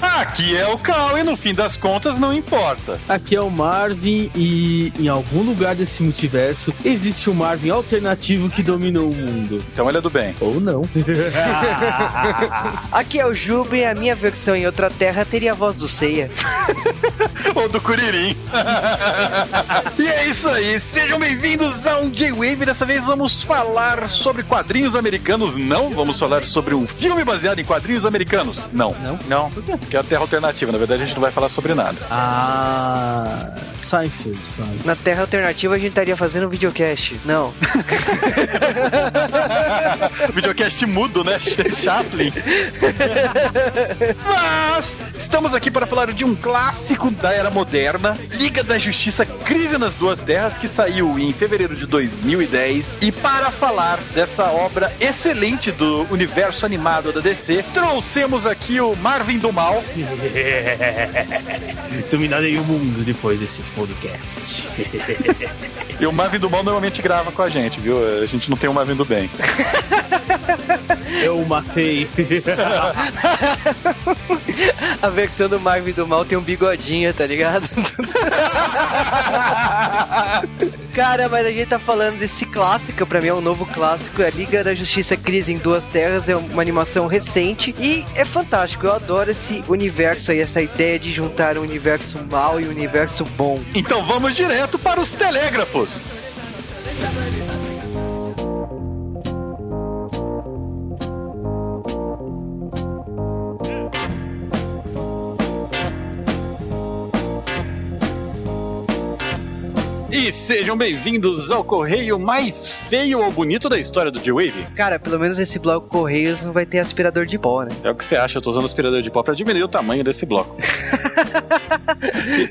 Aqui é o Cal e no fim das contas não importa. Aqui é o Marvin e em algum lugar desse multiverso existe um Marvin alternativo que dominou o mundo. Então ele é do bem. Ou não. Aqui é o Juba e a minha versão em outra terra teria a voz do Seiya. Ou do Curirim. e é isso aí, sejam bem-vindos a um J-Wave. Dessa vez vamos falar sobre quadrinhos americanos. Não vamos falar sobre um filme baseado em quadrinhos americanos. Não. Não? Não. Que é a Terra Alternativa. Na verdade, a gente não vai falar sobre nada. ah, Seinfeld. Vai. Na terra alternativa a gente estaria fazendo um videocast. Não. Videocast mudo, né? Chaplin. Mas estamos aqui para falar de um clássico da era moderna, Liga da Justiça Crise nas Duas Terras, que saiu em fevereiro de 2010. E para falar dessa obra excelente do universo animado da DC, trouxemos aqui o Marvin do Mal. Dominarei o mundo depois desse podcast. E o Marvin do Mal normalmente grava com a gente, viu? A gente não tem o Marvin do Bem. Eu o matei. Versão do Marvin do Mal tem um bigodinho, tá ligado? Cara, mas a gente tá falando desse clássico, pra mim é um novo clássico, é Liga da Justiça Crise em Duas Terras, é uma animação recente e é fantástico, eu adoro esse universo aí, essa ideia de juntar o universo mal e o universo bom. Então vamos direto para os telégrafos. E sejam bem-vindos ao correio mais feio ou bonito da história do J-Wave. Cara, pelo menos esse bloco Correios não vai ter aspirador de pó, né? É o que você acha, eu tô usando aspirador de pó para diminuir o tamanho desse bloco.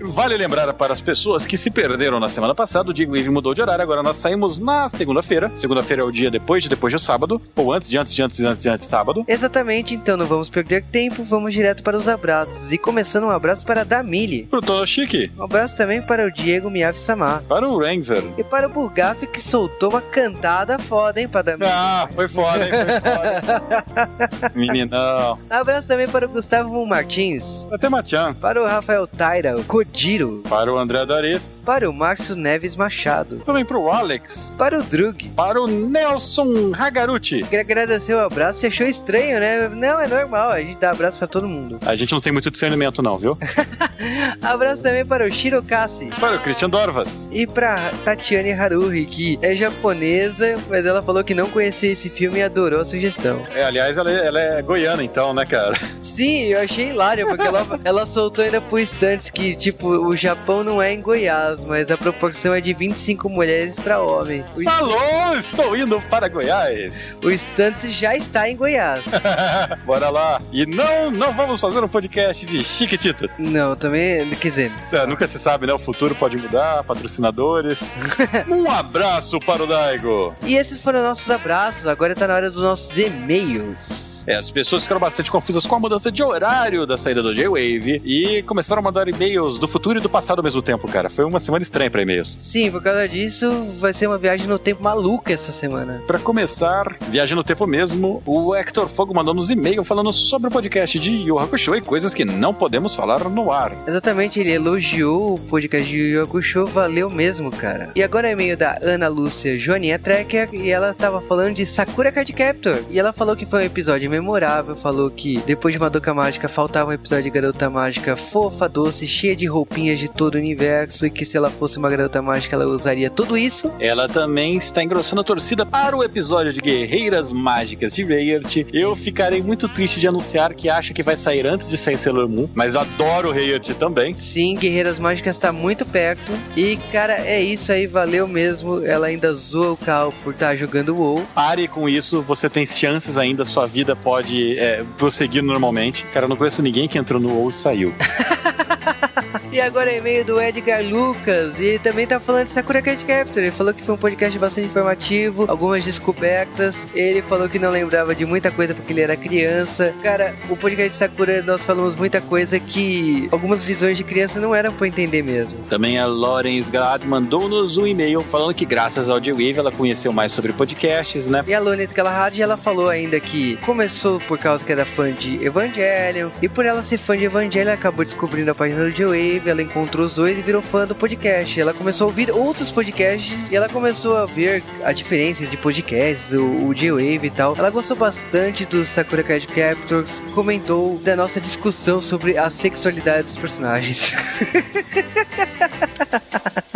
Vale lembrar para as pessoas que se perderam na semana passada, o J-Wave mudou de horário, agora nós saímos na segunda-feira. Segunda-feira é o dia depois de depois do sábado, ou antes de antes de antes de antes de antes de sábado. Exatamente, então não vamos perder tempo, vamos direto para os abraços. E começando um abraço para a Damile. Pro Toshiki, Um abraço também para o Diego Miyavi-sama. para o Ranger. E para o Burgaf que soltou uma cantada foda, hein, para Damile. Ah, foi foda, hein? Foi foda. Meninão. Abraço também para o Gustavo Martins. Até Machan. Para o Rafael Taira, o Kodiro. Para o André Dares. Para o Márcio Neves Machado. Também pro Alex. Para o Drug. Para o Nelson Hagaruti. Queria agradecer o abraço. Você achou estranho, né? Não, é normal. A gente dá abraço para todo mundo. A gente não tem muito discernimento, não, viu? Abraço também para o Shirokasi. Para o Christian Dorvas. E pra Tatiane Haruhi, que é japonesa, mas ela falou que não conhecia esse filme e adorou a sugestão. É, aliás, ela, é- ela é goiana, então, né, cara? Sim, eu achei hilário, porque ela, ela soltou ainda por instantes que, tipo, o Japão não é em Goiás, mas a proporção é de 25 mulheres pra homem. O, Alô, estou indo para Goiás. o Stunts já está em Goiás. Bora lá. E não, não vamos fazer um podcast de chiquititas. Não, também, quer dizer, É, nunca se sabe, né? O futuro pode mudar, patrocinadores. um abraço para o Daigo. E esses foram nossos abraços, agora tá na hora dos nossos e-mails. É, as pessoas ficaram bastante confusas com a mudança de horário da saída do J-Wave e começaram a mandar e-mails do futuro e do passado ao mesmo tempo, cara. Foi uma semana estranha para e-mails. Sim, por causa disso, vai ser uma viagem no tempo maluca essa semana. Pra começar, viagem no tempo mesmo, o Hector Fogo mandou nos e-mail falando sobre o podcast de Yu Hakusho e coisas que não podemos falar no ar. Exatamente, ele elogiou o podcast de Yu Hakusho, valeu mesmo, cara. E agora é e-mail da Ana Lúcia Joaninha Trekker, e ela tava falando de Sakura Card Captor. E ela falou que foi um episódio memorável, falou que depois de Madoka Mágica faltava um episódio de Garota Mágica fofa, doce, cheia de roupinhas de todo o universo, e que se ela fosse uma Garota Mágica ela usaria tudo isso. Ela também está engrossando a torcida para o episódio de Guerreiras Mágicas de Rayert. Eu ficarei muito triste de anunciar que acha que vai sair antes de sair Sailor Moon, mas eu adoro Rayert também. Sim, Guerreiras Mágicas tá muito perto. E, cara, é isso aí, valeu mesmo. Ela ainda zoa o Cal por estar jogando WoW. Pare com isso, você tem chances ainda, sua vida pode é, prosseguir normalmente. Cara, eu não conheço ninguém que entrou no WoW e saiu. e agora é e-mail do Edgar Lucas. E também tá falando de Sakura Card Captor. Ele falou que foi um podcast bastante informativo, algumas descobertas. Ele falou que não lembrava de muita coisa porque ele era criança. Cara, o podcast de Sakura nós falamos muita coisa que algumas visões de criança não eram pra entender mesmo. Também a Lawrence Galad mandou-nos um e-mail falando que graças ao J-Wave ela conheceu mais sobre podcasts, né? E a Lawrence Galahad, ela falou ainda que começou por causa que era fã de Evangelion e por ela ser fã de Evangelion, acabou descobrindo a página do Ela encontrou os dois e virou fã do podcast. Ela começou a ouvir outros podcasts e ela começou a ver a diferença de podcasts, o, o J-Wave e tal. Ela gostou bastante do Sakura Card Captors, comentou da nossa discussão sobre a sexualidade dos personagens.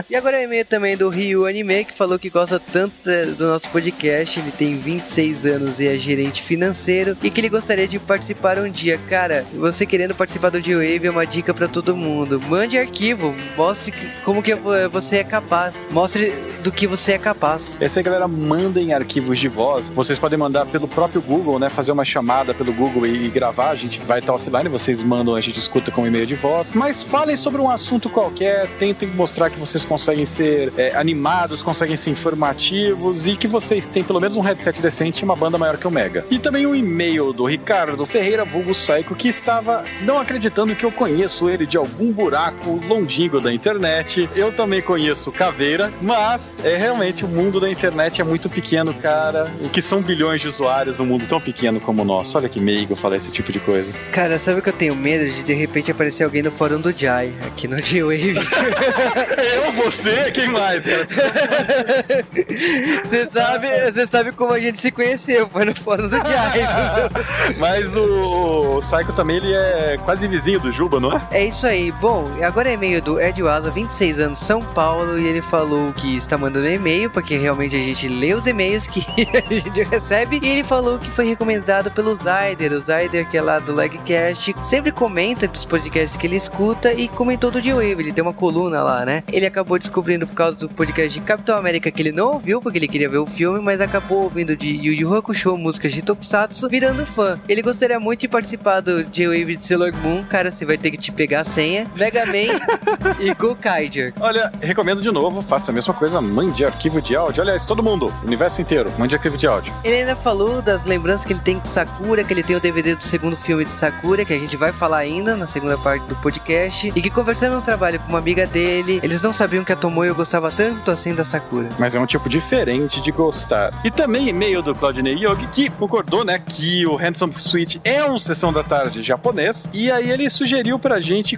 E agora é e-mail também do Ryu Anime, que falou que gosta tanto do nosso podcast. Ele tem 26 anos e é gerente financeiro. E que ele gostaria de participar um dia. Cara, você querendo participar do G-Wave é uma dica para todo mundo. Mande arquivo, mostre como que você é capaz. Mostre do que você é capaz. Essa aí, galera, mandem arquivos de voz. Vocês podem mandar pelo próprio Google, né? Fazer uma chamada pelo Google e gravar. A gente vai estar offline, vocês mandam, a gente escuta com e-mail de voz. Mas falem sobre um assunto qualquer, tentem mostrar que vocês conseguem ser é, animados, conseguem ser informativos e que vocês têm pelo menos um headset decente e uma banda maior que o Mega. E também um e-mail do Ricardo Ferreira Vulgo Saico que estava não acreditando que eu conheço ele de algum buraco longínquo da internet. Eu também conheço Caveira, mas é realmente o mundo da internet é muito pequeno, cara. O que são bilhões de usuários no mundo tão pequeno como o nosso? Olha que meigo falar esse tipo de coisa. Cara, sabe o que eu tenho medo de de repente aparecer alguém no fórum do Jai, aqui no G-Wave. eu, você, quem mais, cara? Você sabe, você sabe como a gente se conheceu, foi no fórum do Jai. Mas o, o Psycho também, ele é quase vizinho do Juba, não é? É isso aí. Bom, agora é e-mail do Ed Waza, 26 anos, São Paulo, e ele falou que está mandando e-mail, porque realmente a gente lê os e-mails que a gente recebe, e ele falou que foi recomendado pelo Zyder, o Zyder que é lá do Legcast, sempre comenta dos podcasts que ele escuta e comentou do G-Wave, ele tem uma coluna lá, né? Ele acabou descobrindo por causa do podcast de Capitão América que ele não ouviu, porque ele queria ver o filme, mas acabou ouvindo de Yu Yu Hakusho, músicas de Tokusatsu, virando fã. Ele gostaria muito de participar do J-Wave de Sailor Moon, cara, você vai ter que te pegar a senha, Mega Man e Gokaiger. Olha, recomendo de novo, faça a mesma coisa, mande arquivo de áudio. Aliás, todo mundo, universo inteiro, mande arquivo de áudio. Ele ainda falou das lembranças que ele tem de Sakura, que ele tem o DVD do segundo filme de Sakura, que a gente vai falar ainda na segunda parte do podcast, e que conversando no trabalho com uma amiga dele, eles não sabiam que a Tomoyo gostava tanto assim da Sakura. Mas é um tipo diferente de gostar. E também e-mail do Claudinei Yogi, que concordou, né, que o Handsome Switch é um Sessão da Tarde japonês, e aí ele sugeriu pra gente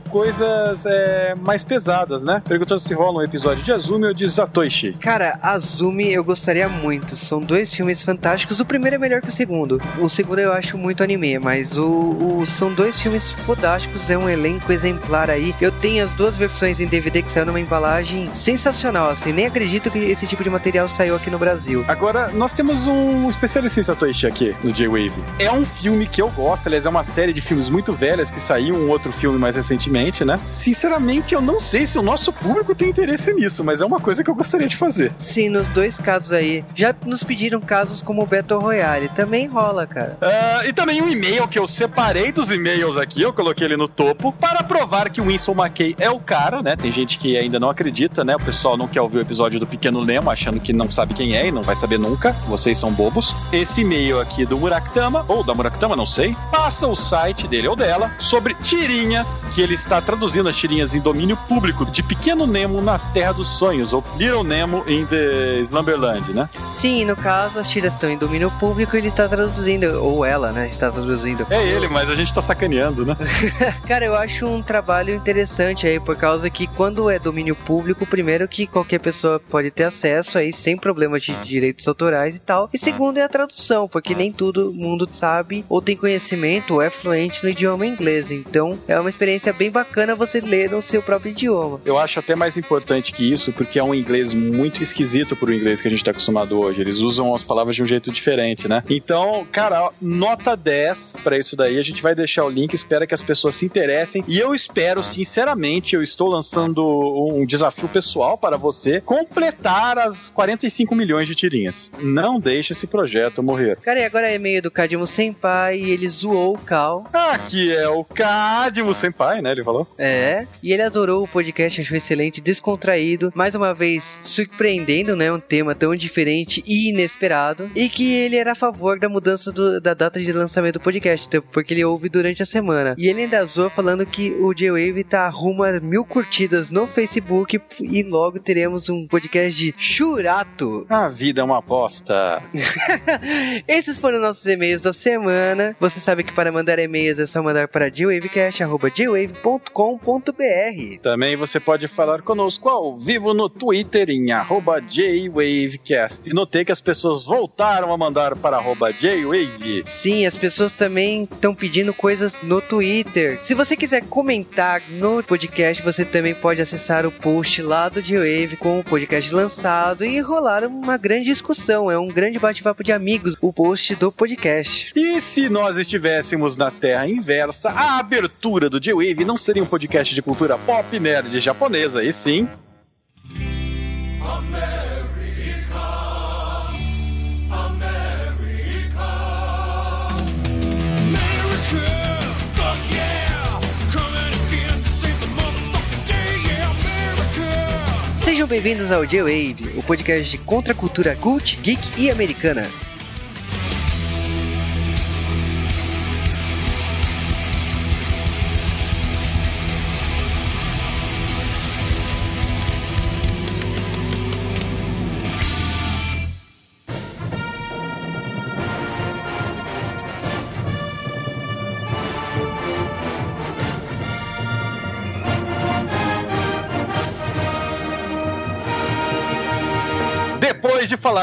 coisas é, mais pesadas, né? Perguntando se rola um episódio de Azumi ou de Zatoichi. Cara, Azumi eu gostaria muito. São dois filmes fantásticos. O primeiro é melhor que o segundo. O segundo eu acho muito anime, mas o, o são dois filmes fantásticos. É um elenco exemplar aí. Eu tenho as duas versões em DVD que saiu numa embalagem sensacional. Assim, nem acredito que esse tipo de material saiu aqui no Brasil. Agora, nós temos um especialista em Satoichi aqui no J-Wave. É um filme que eu gosto, aliás, é uma série de filmes muito velhas que saiu um outro filme mais recentemente, né? Sinceramente, eu não sei se o nosso público tem interesse nisso, mas é uma coisa que eu gostaria de fazer. Sim, nos dois casos aí. Já nos pediram casos como o Battle Royale. Também rola, cara. Uh, e também um e-mail que eu separei dos e-mails aqui, eu coloquei ele no topo, para provar que o Winston McKay é o cara, né? Tem gente que ainda não acredita, né? O pessoal não quer ouvir o episódio do Pequeno Nemo, achando que não sabe quem é e não vai saber nunca. Vocês são bobos. Esse e-mail aqui do Murakama, ou da Murakama, não sei, passa o site dele ou dela sobre tirinhas, que ele está traduzindo as tirinhas em domínio público de Pequeno Nemo na Terra dos Sonhos, ou Little Nemo in the Slumberland, né? Sim, no caso, as tiras estão em domínio público e ele está traduzindo, ou ela, né? Está traduzindo. É ele, mas a gente está sacaneando, né? Cara, eu acho um trabalho interessante aí, por causa que quando é domínio público, primeiro que qualquer pessoa pode ter acesso aí sem problemas de direitos autorais e tal. E segundo é a tradução, porque nem todo mundo sabe ou tem conhecimento ou é fluente no idioma inglês. Então é uma experiência bem bacana você ler no seu próprio idioma. Eu acho até mais importante que isso, porque é um inglês muito esquisito pro inglês que a gente tá acostumado hoje. Eles usam as palavras de um jeito diferente, né? Então, cara, nota 10 para isso daí. A gente vai deixar o link, espera que as pessoas se interessem. E eu espero, sinceramente, eu estou lançando um desafio pessoal para você completar as 45 milhões de tirinhas. Não deixe esse projeto morrer. Cara, e agora é e-mail do Cadmo Senpai e ele zoou o Cal. Aqui é o Cadmo Senpai, né? Ele falou. É, e ele adorou o podcast, achou excelente, descontraído, mais uma vez surpreendendo, né? Um tema tão diferente e inesperado. E que ele era a favor da mudança do- da data de lançamento do podcast, então, porque ele ouve durante a semana. E ele ainda zoou falando que o J-Wave tá rumo a mil curtidas no Facebook e logo teremos um podcast de Churato. A vida é uma aposta. Esses foram nossos e-mails da semana. Você sabe que para mandar e-mails é só mandar para jwavecast.jwave.com.br. Também você pode falar conosco ao vivo no Twitter em arroba JWavecast. E notei que as pessoas voltaram a mandar para arroba JWave. Sim, as pessoas também estão pedindo coisas no Twitter. Se você quiser comentar no podcast, você também pode acessar o post lá do G-Wave com o podcast lançado e rolar uma grande discussão. É um grande bate-papo de amigos, o post do podcast. E se nós estivéssemos na Terra inversa, a abertura do J-Wave não seria um podcast de cultura pop nerd japonesa, e sim Sejam bem-vindos ao G-Wave, o podcast de contracultura cult, geek e americana.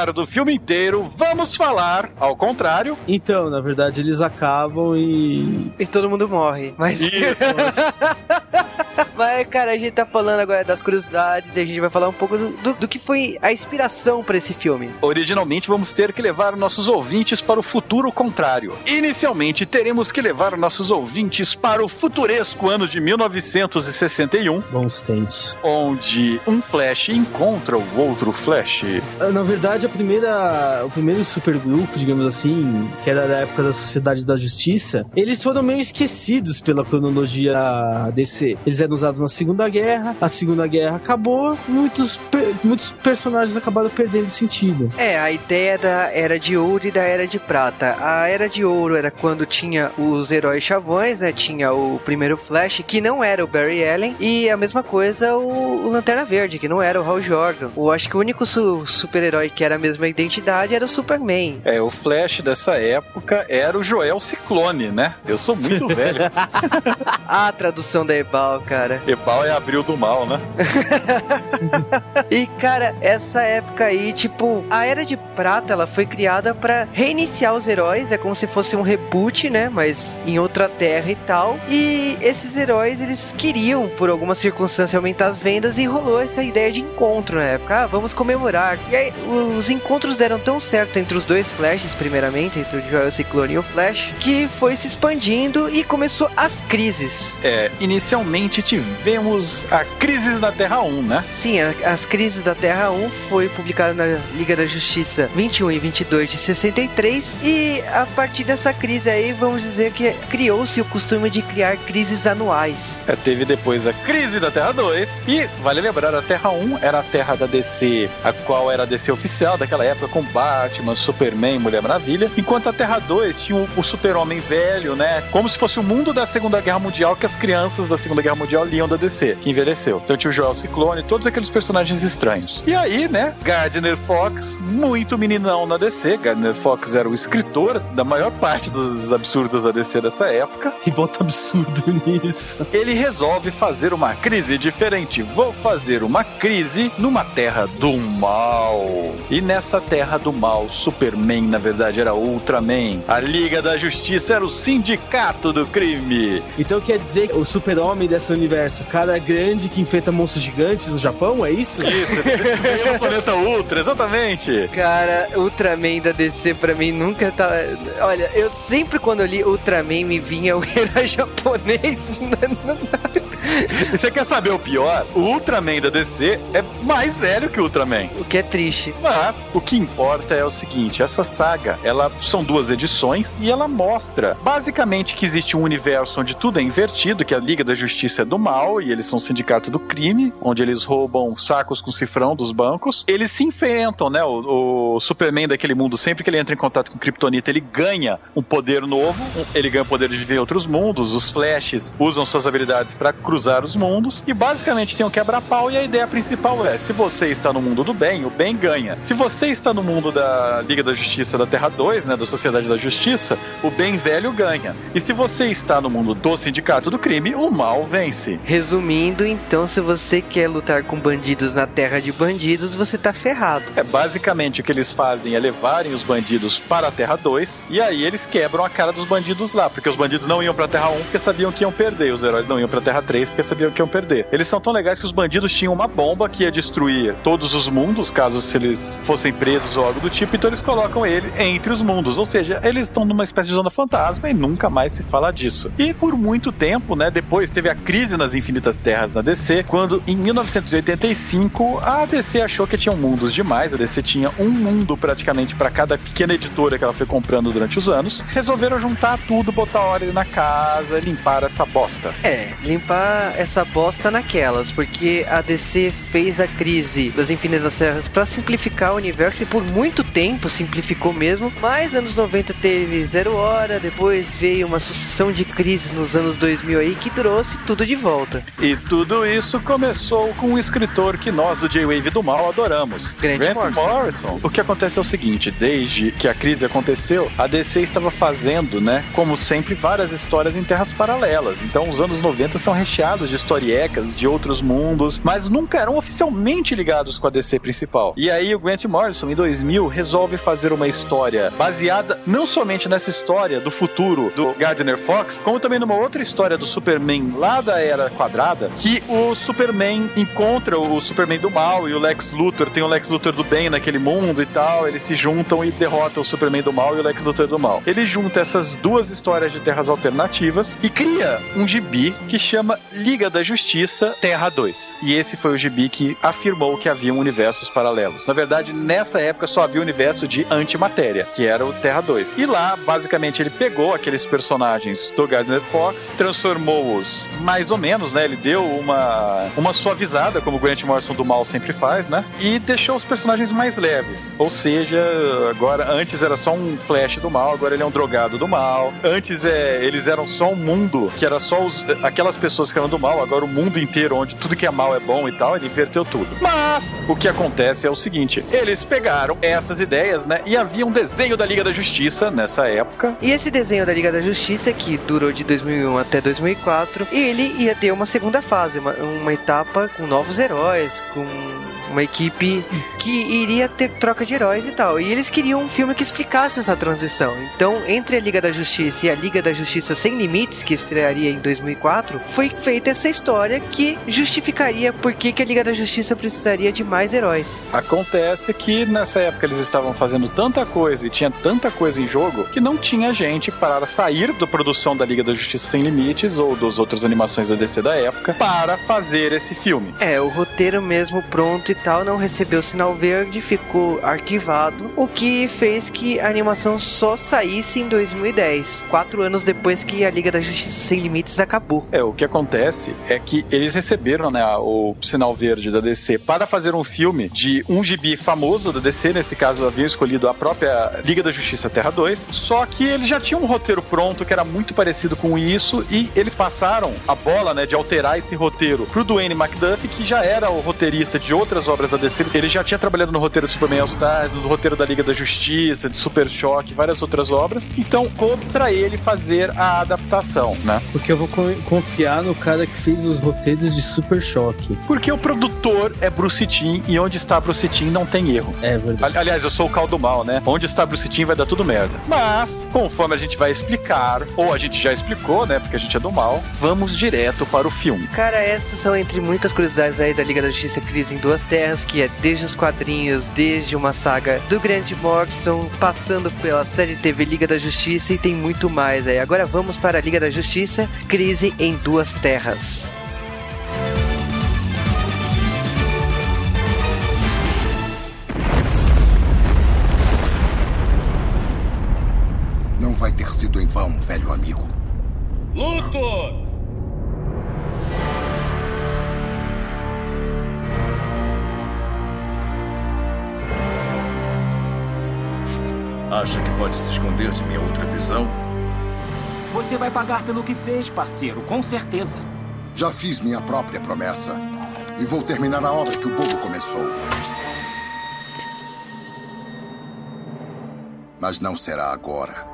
Falar do filme inteiro, vamos falar, ao contrário, Então, na verdade, eles acabam e. E todo mundo morre. Mas, Isso. mas cara, a gente tá falando agora das curiosidades e a gente vai falar um pouco do, do, do que foi a inspiração pra esse filme. Originalmente vamos ter que levar nossos ouvintes para o futuro contrário. Inicialmente teremos que levar nossos ouvintes para o futuresco ano de 1961, Bons tempos. onde um Flash encontra o outro Flash. Ah, Na verdade, a primeira, o primeiro supergrupo, digamos assim, que era da época da Sociedade da Justiça, eles foram meio esquecidos pela cronologia DC. Eles eram usados na Segunda Guerra, a Segunda Guerra acabou, muitos, muitos personagens acabaram perdendo sentido. É, a ideia da Era de Ouro e da Era de Prata. A Era de Ouro era quando tinha os heróis chavões, né? Tinha o primeiro Flash, que não era o Barry Allen, e a mesma coisa o, o Lanterna Verde, que não era o Hal Jordan. Eu acho que o único su- super-herói que era a mesma identidade era o Superman. É, o Flash dessa época era o Joel Ciclone, né? Eu sou muito velho. A tradução da Ebal, cara. Ebal é abril do mal, né? E cara, essa época aí, tipo, a Era de Prata, ela foi criada pra reiniciar os heróis, é como se fosse um reboot, né, mas em outra terra e tal. E esses heróis, eles queriam, por alguma circunstância, aumentar as vendas e rolou essa ideia de encontro na época. Ah, vamos comemorar. E aí, os encontros deram tão certo entre os dois Flashes, primeiramente, entre o Joel Ciclone e o Flash, que foi se expandindo e começou as crises. É, inicialmente tivemos a Crises na Terra 1, né? Sim, a- as Crises da Terra 1 foi publicada na Liga da Justiça 21 e 22 de 63 e a partir dessa crise aí, vamos dizer que criou-se o costume de criar crises anuais. É, teve depois a Crise da Terra 2 e, vale lembrar, a Terra 1 era a Terra da DC, a qual era a DC oficial daquela época com Batman, Superman, Mulher Maravilha, enquanto a Terra 2 tinha o, o Super-Homem velho, né? Como se fosse o mundo da Segunda Guerra Mundial que as crianças da Segunda Guerra Mundial liam da DC, que envelheceu. Então tinha o Joel Ciclone, todos aqueles personagens estranhos. E aí, né, Gardner Fox, muito meninão na DC, Gardner Fox era o escritor da maior parte dos absurdos da DC dessa época, E bota absurdo nisso. ele resolve fazer uma crise diferente. Vou fazer uma crise numa terra do mal. E nessa terra do mal, Superman, na verdade, era Ultraman. A Liga da Justiça era o sindicato do crime. Então quer dizer que o super-homem dessa universo? Cara grande que enfrenta monstros gigantes no Japão, é isso? Isso, ele veio no planeta Ultra, exatamente. Cara, Ultraman da DC pra mim nunca tá. Olha, eu sempre quando eu li Ultraman me vinha o herói japonês. E você quer saber o pior? O Ultraman da DC é mais velho que o Ultraman. o que é triste. Mas o que importa é o seguinte, essa saga, ela são duas edições e ela mostra basicamente que existe um universo onde tudo é invertido, que a Liga da Justiça é do mal e eles são um sindicato do crime, onde eles roubam sacos com cifrão dos bancos. Eles se enfrentam, né? O, o Superman daquele mundo, sempre que ele entra em contato com Kryptonita, ele ganha um poder novo, ele ganha o poder de viver em outros mundos, os Flashes usam suas habilidades para cruzar os mundos e basicamente tem um quebra-pau e a ideia principal é, se você está no mundo do bem, o bem ganha. Se você está no mundo da Liga da Justiça da Terra 2, né, da Sociedade da Justiça, o bem velho ganha. E se você está no mundo do Sindicato do Crime, o mal vence. Resumindo, então, se você quer lutar com bandidos na terra de bandidos, você tá ferrado. É basicamente o que eles fazem é levarem os bandidos para a Terra 2 e aí eles quebram a cara dos bandidos lá, porque os bandidos não iam para a Terra 1 porque sabiam que iam perder, os heróis não iam para a Terra 3 porque sabiam que iam perder. Eles são tão legais que os bandidos tinham uma bomba que ia destruir todos os mundos, caso se eles fossem presos ou algo do tipo, então eles colocam ele entre os mundos, ou seja, eles estão numa espécie de zona fantasma e nunca mais se fala disso. E por muito tempo, né, depois teve a crise nas Infinitas Terras na DC, quando em 1985 a DC achou que tinham mundos demais, a DC tinha um mundo praticamente para cada pequena editora que ela foi comprando durante os anos, resolveram juntar tudo, botar ordem na casa, limpar essa bosta. É, limpar essa bosta naquelas, porque a DC fez a crise das Infinitas Terras pra simplificar o universo e por muito tempo simplificou mesmo, mas anos 90 teve Zero Hora, depois veio uma sucessão de crises nos anos 2000 aí que trouxe tudo de volta. E tudo isso começou com um escritor que nós do J-Wave do Mal adoramos, Grant Morrison. O que acontece é o seguinte, desde que a crise aconteceu, a DC estava fazendo, né, como sempre, várias histórias em terras paralelas. Então os anos 90 são recheados de historiecas de outros mundos, mas nunca eram oficialmente ligados com a DC principal. E aí o Grant Morrison, em 2000, resolve fazer uma história baseada não somente nessa história do futuro do Gardner Fox, como também numa outra história do Superman lá da Era Quadrada, que o Superman encontra o Superman do mal e o Lex Luthor, tem o Lex Luthor do bem naquele mundo e tal, eles se juntam e derrotam o Superman do mal e o Lex Luthor do mal. Ele junta essas duas histórias de terras alternativas e cria um gibi que chama Liga da Justiça Terra 2. E esse foi o gibi que afirmou que haviam universos paralelos. Na verdade, nessa época só havia o universo de antimatéria, que era o Terra 2. E lá, basicamente, ele pegou aqueles personagens do Gardner Fox, transformou-os mais ou menos, né? Ele deu uma, uma suavizada, como o Grant Morrison do mal sempre faz, né? E deixou os personagens mais leves. Ou seja, agora, antes era só um Flash do mal, agora ele é um drogado do mal. Antes é, eles eram só um mundo, que era só os, aquelas pessoas que eram do mal, agora o mundo inteiro, onde tudo que é mal é bom e tal, ele inverteu tudo. Mas, o que acontece é o seguinte, eles pegaram essas ideias, né? E havia um desenho da Liga da Justiça nessa época, E esse desenho da Liga da Justiça, que durou de 2001 até 2004, ele ia ter uma segunda fase, uma, uma etapa com novos heróis, com uma equipe que iria ter troca de heróis e tal. E eles queriam um filme que explicasse essa transição. Então, entre a Liga da Justiça e a Liga da Justiça Sem Limites, que estrearia em 2004, foi feita essa história que justificaria por que, que a Liga da Justiça precisaria de mais heróis. Acontece que nessa época eles estavam fazendo tanta coisa e tinha tanta coisa em jogo que não tinha gente para sair da produção da Liga da Justiça Sem Limites ou das outras animações da DC da época para fazer esse filme. É, o roteiro mesmo pronto e tal não recebeu sinal verde, ficou arquivado, o que fez que a animação só saísse em 2010, quatro anos depois que a Liga da Justiça Sem Limites acabou. É, o que acontece é que eles receberam né, o sinal verde da DC para fazer um filme de um gibi famoso da DC, nesse caso haviam escolhido a própria Liga da Justiça Terra 2, só que eles já tinham um roteiro pronto que era muito parecido com isso e eles passaram a bola né, de alterar esse roteiro pro Dwayne McDuffie, que já era o roteirista de outras outras obras da DC. Ele já tinha trabalhado no roteiro de Superman All Stars, no roteiro da Liga da Justiça, de Super Choque, várias outras obras. Então, coube pra ele fazer a adaptação, né? Porque eu vou co- confiar no cara que fez os roteiros de Super Choque. Porque o produtor é Bruce Timm e onde está Bruce Timm não tem erro. É verdade. Ali- Aliás, eu sou o caldo mal, né? Onde está Bruce Timm vai dar tudo merda. Mas, conforme a gente vai explicar, ou a gente já explicou, né? Porque a gente é do mal, vamos direto para o filme. Cara, essas são entre muitas curiosidades aí da Liga da Justiça Crise em Duas Terras, que é desde os quadrinhos, desde uma saga do Grant Morrison, passando pela série TV Liga da Justiça e tem muito mais aí. Agora vamos para a Liga da Justiça Crise em Duas Terras. Não vai ter sido em vão, velho amigo. Luthor! Acha que pode se esconder de minha outra visão? Você vai pagar pelo que fez, parceiro, com certeza. Já fiz minha própria promessa. E vou terminar a obra que o bobo começou. Mas não será agora.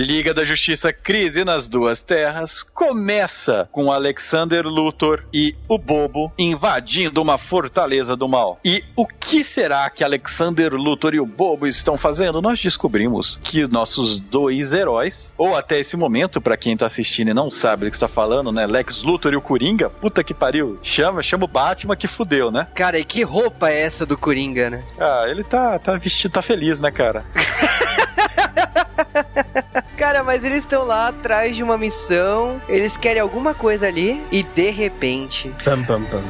Liga da Justiça Crise nas Duas Terras começa com Alexander Luthor e o Bobo invadindo uma fortaleza do mal. E o que será que Alexander Luthor e o Bobo estão fazendo? Nós descobrimos que nossos dois heróis, ou até esse momento, pra quem tá assistindo e não sabe do que está falando, né? Lex Luthor e o Coringa, puta que pariu. Chama, chama o Batman que fudeu, né? Cara, e que roupa é essa do Coringa, né? Ah, ele tá, tá vestido, tá feliz, né, cara? Cara, mas eles estão lá atrás de uma missão, eles querem alguma coisa ali e de repente. Pam, pam, pam.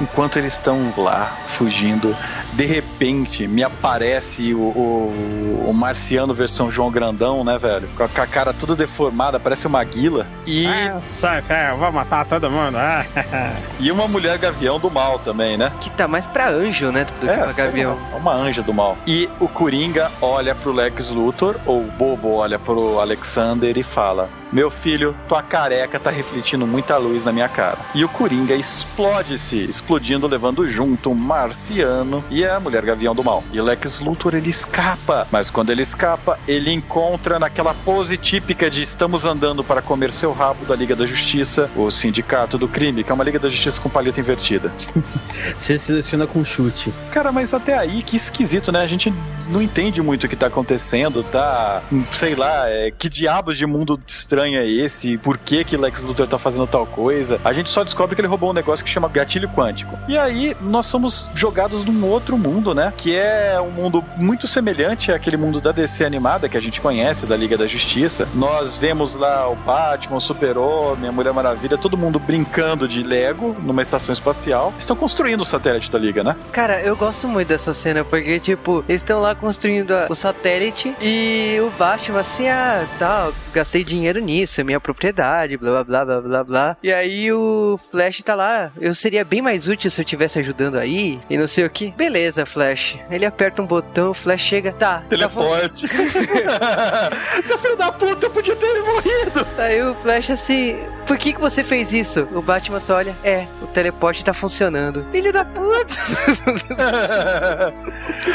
Enquanto eles estão lá fugindo, de repente me aparece o, o, o marciano versão João Grandão, né, velho? Com a, com a cara toda deformada, parece uma guila. E, Ah, sai, é, eu vou matar todo mundo. Ah, e uma mulher gavião do mal também, né? Que tá mais pra anjo, né? Do que pra sei gavião. lá, uma anja do mal. E o Coringa olha pro Lex Luthor, ou o Bobo olha pro Alexander e fala: Meu filho, tua careca tá refletindo muita luz na minha cara. E o Coringa explode-se, explodindo, levando junto um marciano e a mulher gavião do mal. E o Lex Luthor ele escapa, mas quando ele escapa, ele encontra naquela pose típica de estamos andando para comer seu rabo da Liga da Justiça, o Sindicato do Crime, que é uma Liga da Justiça com paleta invertida. Você seleciona com chute. Cara, mas até aí que esquisito, né? A gente não entende muito o que tá acontecendo, tá? Sei lá, é, que diabos de mundo estranho é esse? Por que que Lex Luthor tá fazendo tal coisa? A gente só descobre que ele roubou um negócio que chama gatilho quântico. E aí nós somos jogados num outro mundo, né? Que é um mundo muito semelhante àquele mundo da DC animada que a gente conhece, da Liga da Justiça. Nós vemos lá o Batman, o Super-Homem, a Mulher Maravilha, todo mundo brincando de Lego numa estação espacial. Estão construindo o satélite da Liga, né? Cara, eu gosto muito dessa cena, porque, tipo, eles estão lá construindo a- o satélite e o Batman assim, ah, tal, gastei dinheiro nisso, é minha propriedade, blá blá blá blá blá blá. E aí o Flash tá lá, eu seria bem mais útil se eu estivesse ajudando aí, e não sei o que. Beleza, Flash. Ele aperta um botão, o Flash chega, tá, tá. Teleporte. Seu filho da puta, eu podia ter morrido. Aí o Flash assim, por que que você fez isso? O Batman só olha, é, o teleporte tá funcionando. Filho da puta!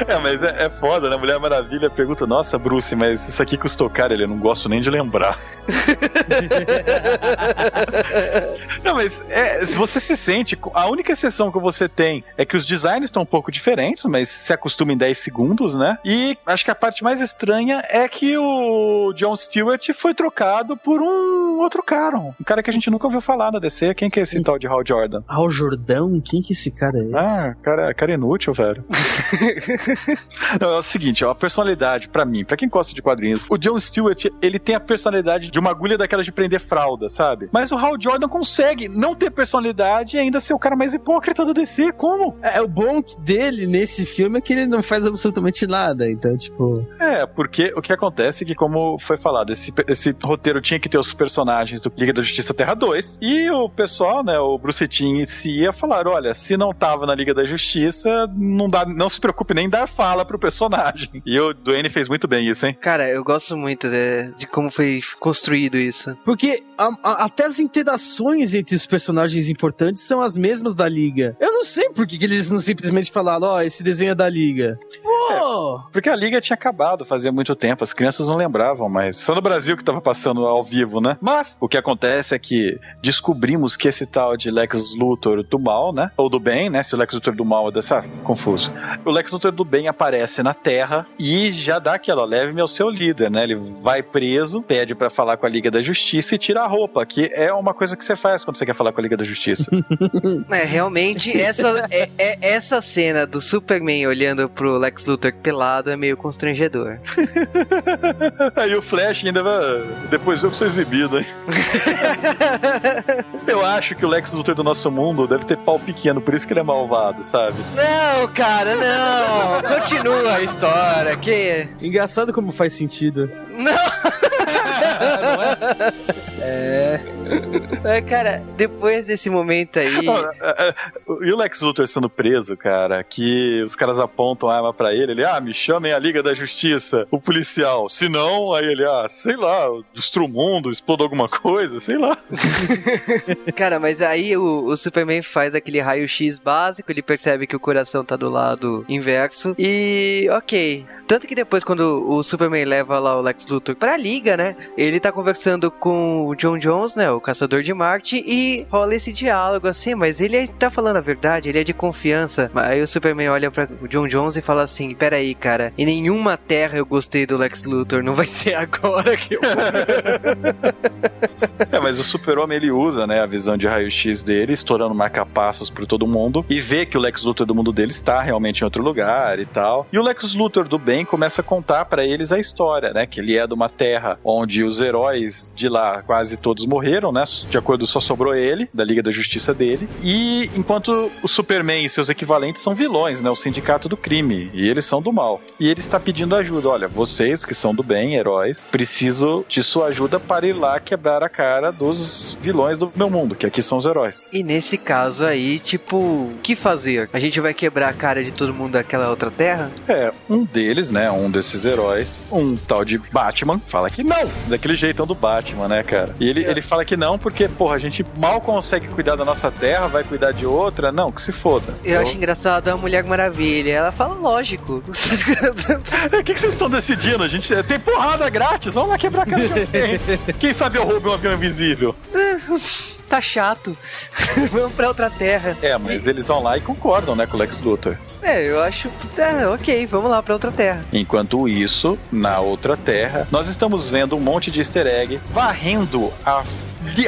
é, mas é, é foda, né? Mulher Maravilha pergunta: Nossa, Bruce, mas isso aqui custou caro? Ele, eu não gosto nem de lembrar. não, mas é, se você se sente, a única exceção que você tem é que os designs estão um pouco diferentes, mas se acostuma em 10 segundos, né? E acho que a parte mais estranha é que o John Stewart foi trocado por um outro cara. Um cara que a gente nunca ouviu falar na DC. Quem que é esse tal de Hal Jordan? Al Jordão? Quem que esse cara é? esse? Ah, cara, cara inútil, velho. Não, é o seguinte, ó, a personalidade, pra mim, pra quem gosta de quadrinhos, o John Stewart, ele tem a personalidade de uma agulha daquela de prender fralda, sabe? Mas o Hal Jordan consegue não ter personalidade e ainda ser o cara mais hipócrita do DC. Como? É, o bom dele nesse filme é que ele não faz absolutamente nada. Então, tipo. É, porque o que acontece é que, como foi falado, esse, esse roteiro tinha que ter os personagens do Liga da Justiça Justiça Terra 2. E o pessoal, né, o Brucetinho e Cia falaram: olha, se não tava na Liga da Justiça, não, dá, não se preocupe nem em dar fala pro personagem. E o Duane fez muito bem isso, hein? Cara, eu gosto muito de, de como foi construído isso. Porque a- a- até as interações entre os personagens importantes são as mesmas da Liga. Eu não sei por que, que eles não simplesmente falaram, ó, esse desenho é da Liga. Pô! Porque a Liga tinha acabado fazia muito tempo, as crianças não lembravam, mas só no Brasil que tava passando ao vivo, né? Mas o que acontece é que descobrimos que esse tal de Lex Luthor do mal, né? Ou do bem, né? Se o Lex Luthor do mal é dessa. confuso. O Lex Luthor do bem aparece na Terra e já dá aquela, ó, leve-me ao seu líder, né? Ele vai preso, pede pra falar com a Liga da Justiça e tira a roupa, que é uma coisa que você faz quando você quer falar com a Liga da Justiça. É, realmente, essa, é, é- essa cena do Superman olhando pro Lex Luthor pelado é meio constrangedor. Aí o Flash ainda vai. Depois eu que sou exibido, hein? eu acho que o Lex Luthor do nosso mundo deve ter pau pequeno, por isso que ele é malvado, sabe? Não, cara, não! Continua a história, que... Engraçado como faz sentido. É. É, cara, depois desse momento aí... E o Lex Luthor sendo preso, cara, que os caras apontam a arma pra ele, ele, ah, me chamem a Liga da Justiça, o policial. Se não, aí ele, ah, sei lá, destrua o mundo, exploda alguma coisa, sei lá. Cara, mas aí o, o Superman faz aquele raio-x básico, ele percebe que o coração tá do lado inverso. E ok. Tanto que depois, quando o Superman leva lá o Lex Luthor pra liga, né? Ele tá conversando com o John Jones, né? O caçador de Marte, e rola esse diálogo assim, mas ele tá falando a verdade, ele é de confiança. Aí o Superman olha pra o John Jones e fala assim: Peraí, cara, em nenhuma terra eu gostei do Lex Luthor, não vai ser agora que eu É, mas o super-homem ele usa, né, a visão de raio-x dele, estourando marca-passos por todo mundo, e vê que o Lex Luthor do mundo dele está realmente em outro lugar e tal. E o Lex Luthor do bem começa a contar pra eles a história, né, que ele é de uma terra onde os heróis de lá quase todos morreram, né, de acordo só sobrou ele, da Liga da Justiça dele, e enquanto o Superman e seus equivalentes são vilões, né, o sindicato do crime, e eles são do mal. E ele está pedindo ajuda, olha, vocês que são do bem, heróis, preciso de sua ajuda para ir lá quebrar a cara dos vilões do meu mundo, que aqui são os heróis. E nesse caso aí, tipo, o que fazer? A gente vai quebrar a cara de todo mundo daquela outra terra? É, um deles, né, um desses heróis, um tal de Batman, fala que não, daquele jeitão do Batman, né, cara? E ele, ele fala que não porque, porra, a gente mal consegue cuidar da nossa terra, vai cuidar de outra, não, que se foda. Eu acho engraçado a Mulher Maravilha. Ela fala, lógico. O que, que vocês estão decidindo? A gente tem porrada grátis, vamos lá quebrar a cara de alguém. Quem sabe eu roubo um avião invisível? tá chato. Vamos pra outra terra. É, mas eles vão lá e concordam, né, com o Lex Luthor. É, eu acho. É, ok, vamos lá pra outra terra. Enquanto isso, na outra terra, nós estamos vendo um monte de easter egg varrendo a,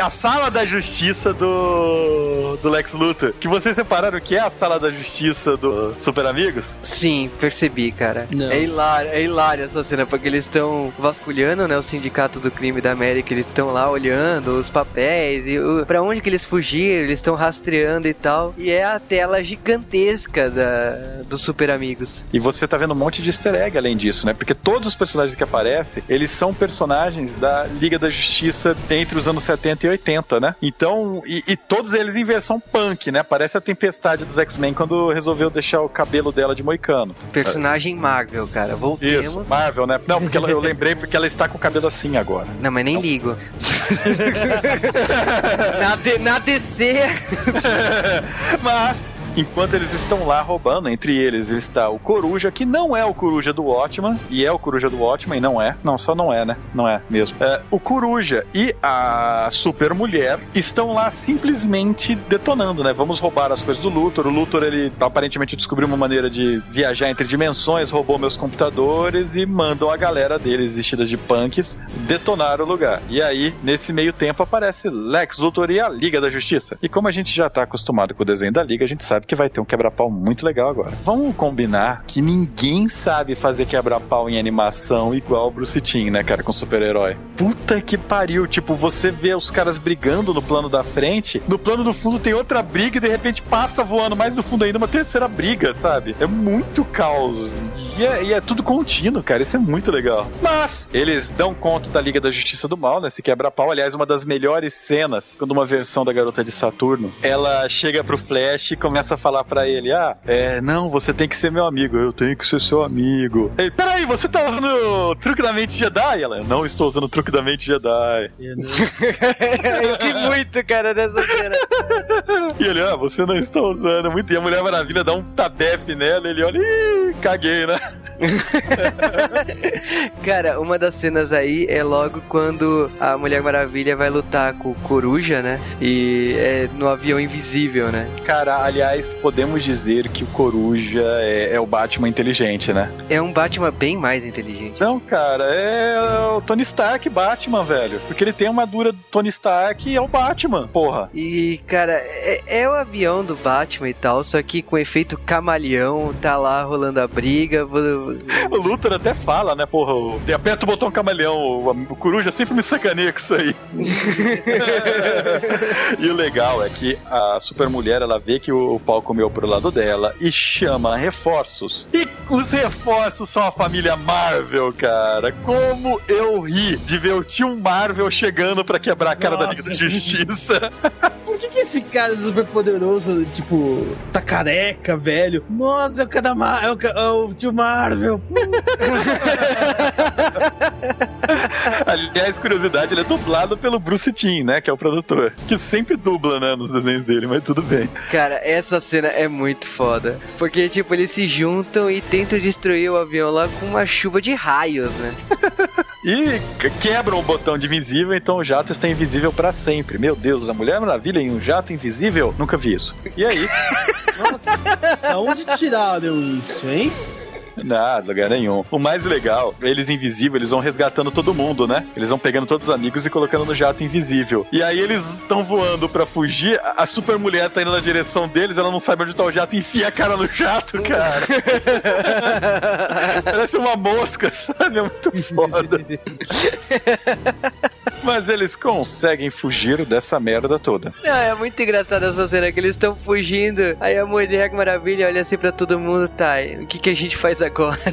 a sala da justiça do, do Lex Luthor. Que vocês separaram o que é a sala da justiça do Super Amigos? Sim, percebi, cara. Não. É hilário, é hilário essa cena, porque eles estão vasculhando, né, o Sindicato do Crime da América, eles estão lá olhando os papéis e o, pra onde que eles fugiram, eles estão rastreando e tal. E é a tela gigantesca da, dos Super Amigos. E você tá vendo um monte de easter egg além disso, né? Porque todos os personagens que aparecem, eles são personagens da Liga da Justiça entre os anos 70 e 80, né? Então, e, e todos eles em versão punk, né? Parece a tempestade dos X-Men quando resolveu deixar o cabelo dela de moicano. Personagem Marvel, cara. Voltemos. Isso, Marvel, né? Não, porque ela- eu lembrei porque ela está com o cabelo assim agora. Não, mas nem ligo. na, D- na DC. Mas, enquanto eles estão lá roubando, entre eles está o Coruja, que não é o Coruja do Watchman, e é o Coruja do Watchman, e não é. Não, só não é, né? Não é mesmo. É, o Coruja e a Super Mulher estão lá simplesmente detonando, né? Vamos roubar as coisas do Luthor. O Luthor, ele aparentemente descobriu uma maneira de viajar entre dimensões, roubou meus computadores e mandam a galera deles, vestida de punks, detonar o lugar. E aí, nesse meio tempo, aparece Lex Luthor e a Liga da Justiça. E como a gente já tá acostumado com o desenho da Liga, a gente sabe sabe que vai ter um quebra-pau muito legal agora. Vamos combinar que ninguém sabe fazer quebra-pau em animação igual o Bruce Timm, né, cara, com super-herói. Puta que pariu. Tipo, você vê os caras brigando no plano da frente, no plano do fundo tem outra briga e de repente passa voando mais no fundo ainda uma terceira briga, sabe? É muito caos. E é, e é tudo contínuo, cara. Isso é muito legal. Mas eles dão conta da Liga da Justiça do Mal, né? Se quebra-pau. Aliás, uma das melhores cenas, quando uma versão da Garota de Saturno, ela chega pro Flash e começa a falar para ele: Ah, é, não, você tem que ser meu amigo. Eu tenho que ser seu amigo. Ele, peraí, você tá usando o truque da mente Jedi? Ela, não estou usando o truque da mente Jedi. Eu ri muito, cara, dessa cena. E ele, ah, você não está usando muito. E a Mulher Maravilha dá um tabefe nela, ele olha, ih, caguei, né? Cara, uma das cenas aí é logo quando a Mulher Maravilha vai lutar com o Coruja, né? E é no avião invisível, né? Cara, aliás, podemos dizer que o Coruja é, é o Batman inteligente, né? É um Batman bem mais inteligente. Não, cara, é o Tony Stark Batman, velho. Porque ele tem a armadura do Tony Stark e é o Batman, porra. E, cara, é, é o avião do Batman e tal, só que com efeito camaleão, tá lá rolando a briga. O Luthor até fala, né, porra? o- E aperta o botão camaleão, o, Coruja sempre me sacaneia com isso aí. e o legal é que a super mulher ela vê que o, o comeu pro lado dela e chama reforços. E os reforços são a família Marvel, cara. Como eu ri de ver o tio Marvel chegando pra quebrar a cara da Liga da Nossa. Justiça. Por que, que esse cara é super poderoso, tipo, tá careca, velho? Nossa, é o cara Mar é o, ca- é o tio Marvel. Aliás, curiosidade, ele é dublado pelo Bruce Timm, né, que é o produtor. Que sempre dubla, né, nos desenhos dele, mas tudo bem. Cara, essa cena é muito foda. Porque, tipo, eles se juntam e tentam destruir o avião lá com uma chuva de raios, né? E que- quebram o botão de invisível, então o jato está invisível pra sempre. Meu Deus, a Mulher Maravilha em um jato invisível? Nunca vi isso. E aí? Nossa, aonde tiraram isso, hein? Nada, lugar nenhum. O mais legal, eles invisíveis, eles vão resgatando todo mundo, né? Eles vão pegando todos os amigos e colocando no jato invisível. E aí eles estão voando pra fugir, a super mulher tá indo na direção deles, ela não sabe onde tá o jato e enfia a cara no jato, cara. Parece uma mosca, sabe? É muito foda. Mas eles conseguem fugir dessa merda toda. Não, é muito engraçado essa cena que eles estão fugindo. Aí a Mulher Maravilha olha assim pra todo mundo, tá, o que, que a gente faz agora?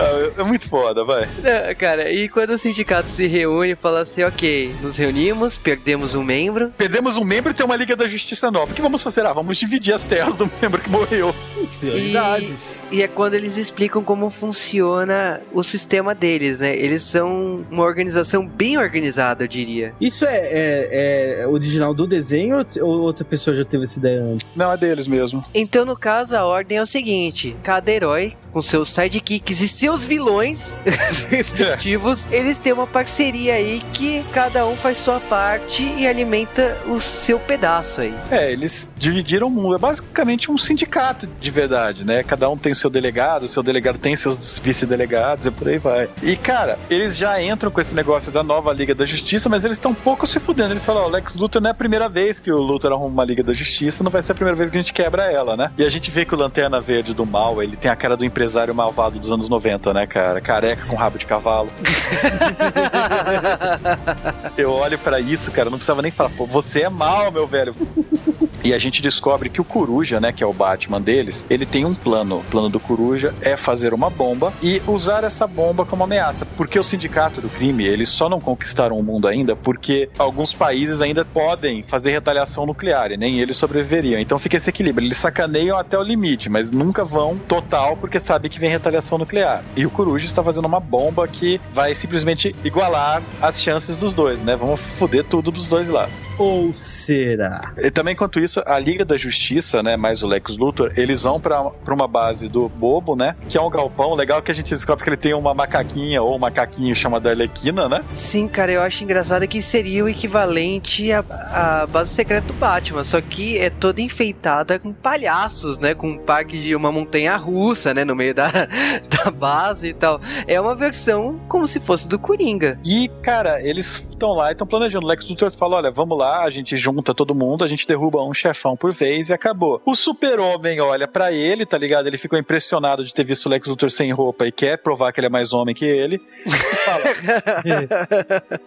Ah, É muito foda, vai. Não, cara, e quando o sindicato se reúne e fala assim, ok, nos reunimos, perdemos um membro. Perdemos um membro e tem uma Liga da Justiça nova. O que vamos fazer? Ah, vamos dividir as terras do membro que morreu. Prioridades. E é quando eles explicam como funciona o sistema deles, né? Eles são uma organização bem organizada, eu diria. Isso é, é- é original do desenho ou- ou outra pessoa já teve essa ideia antes? Não, é deles mesmo. Então, no caso, a ordem é o seguinte: cada herói, com seus sidekicks e seus vilões respectivos, eles têm uma parceria aí que cada um faz sua parte e alimenta o seu pedaço aí. É, eles dividiram o mundo. É basicamente um sindicato de verdade, né? Cada um tem seu delegado, o seu delegado tem seus vice-delegados e por aí vai. E, cara, eles já entram com esse negócio da nova Liga da Justiça, mas eles estão pouco se fudendo. Eles falam, ó, o Lex Luthor não é a primeira vez que o Luthor arruma uma Liga da Justiça, não vai ser a primeira vez que a gente quebra ela, né? E a gente vê que o Lanterna Verde do mal, ele tem a cara do empresário malvado dos anos 90, né, cara? Careca com rabo de cavalo. Eu olho pra isso, cara, não precisava nem falar, pô, você é mal, meu velho. E a gente descobre que o Coruja, né, que é o Batman deles, ele tem um plano. O plano do Coruja é fazer uma bomba e usar essa bomba como ameaça. Porque o sindicato do crime, eles só não conquistaram o mundo ainda porque alguns países ainda podem fazer retaliação nuclear e nem eles sobreviveriam. Então fica esse equilíbrio. Eles sacaneiam até o limite, mas nunca vão total porque sabe que vem retaliação nuclear. E o Coruja está fazendo uma bomba que vai simplesmente igualar as chances dos dois, né? Vamos foder tudo dos dois lados. Ou será? E também, enquanto isso, a Liga da Justiça, né, mais o Lex Luthor, eles vão pra uma base do Bobo, né, que é um galpão. Legal que a gente descobre que ele tem uma macaquinha ou um macaquinho chamado Arlequina, né? Sim, cara, eu acho engraçado que seria o equivalente à, à base secreta do Batman, só que é toda enfeitada com palhaços, né? Com um parque de uma montanha russa, né? No meio da, da base e tal. É uma versão como se fosse do Coringa. E, cara, eles estão lá e estão planejando. O Lex Luthor fala: olha, vamos lá, a gente junta todo mundo, a gente derruba um chefão por vez e acabou. O super-homem olha pra ele, tá ligado? Ele ficou impressionado de ter visto o Lex Luthor sem roupa e quer provar que ele é mais homem que ele. Fala,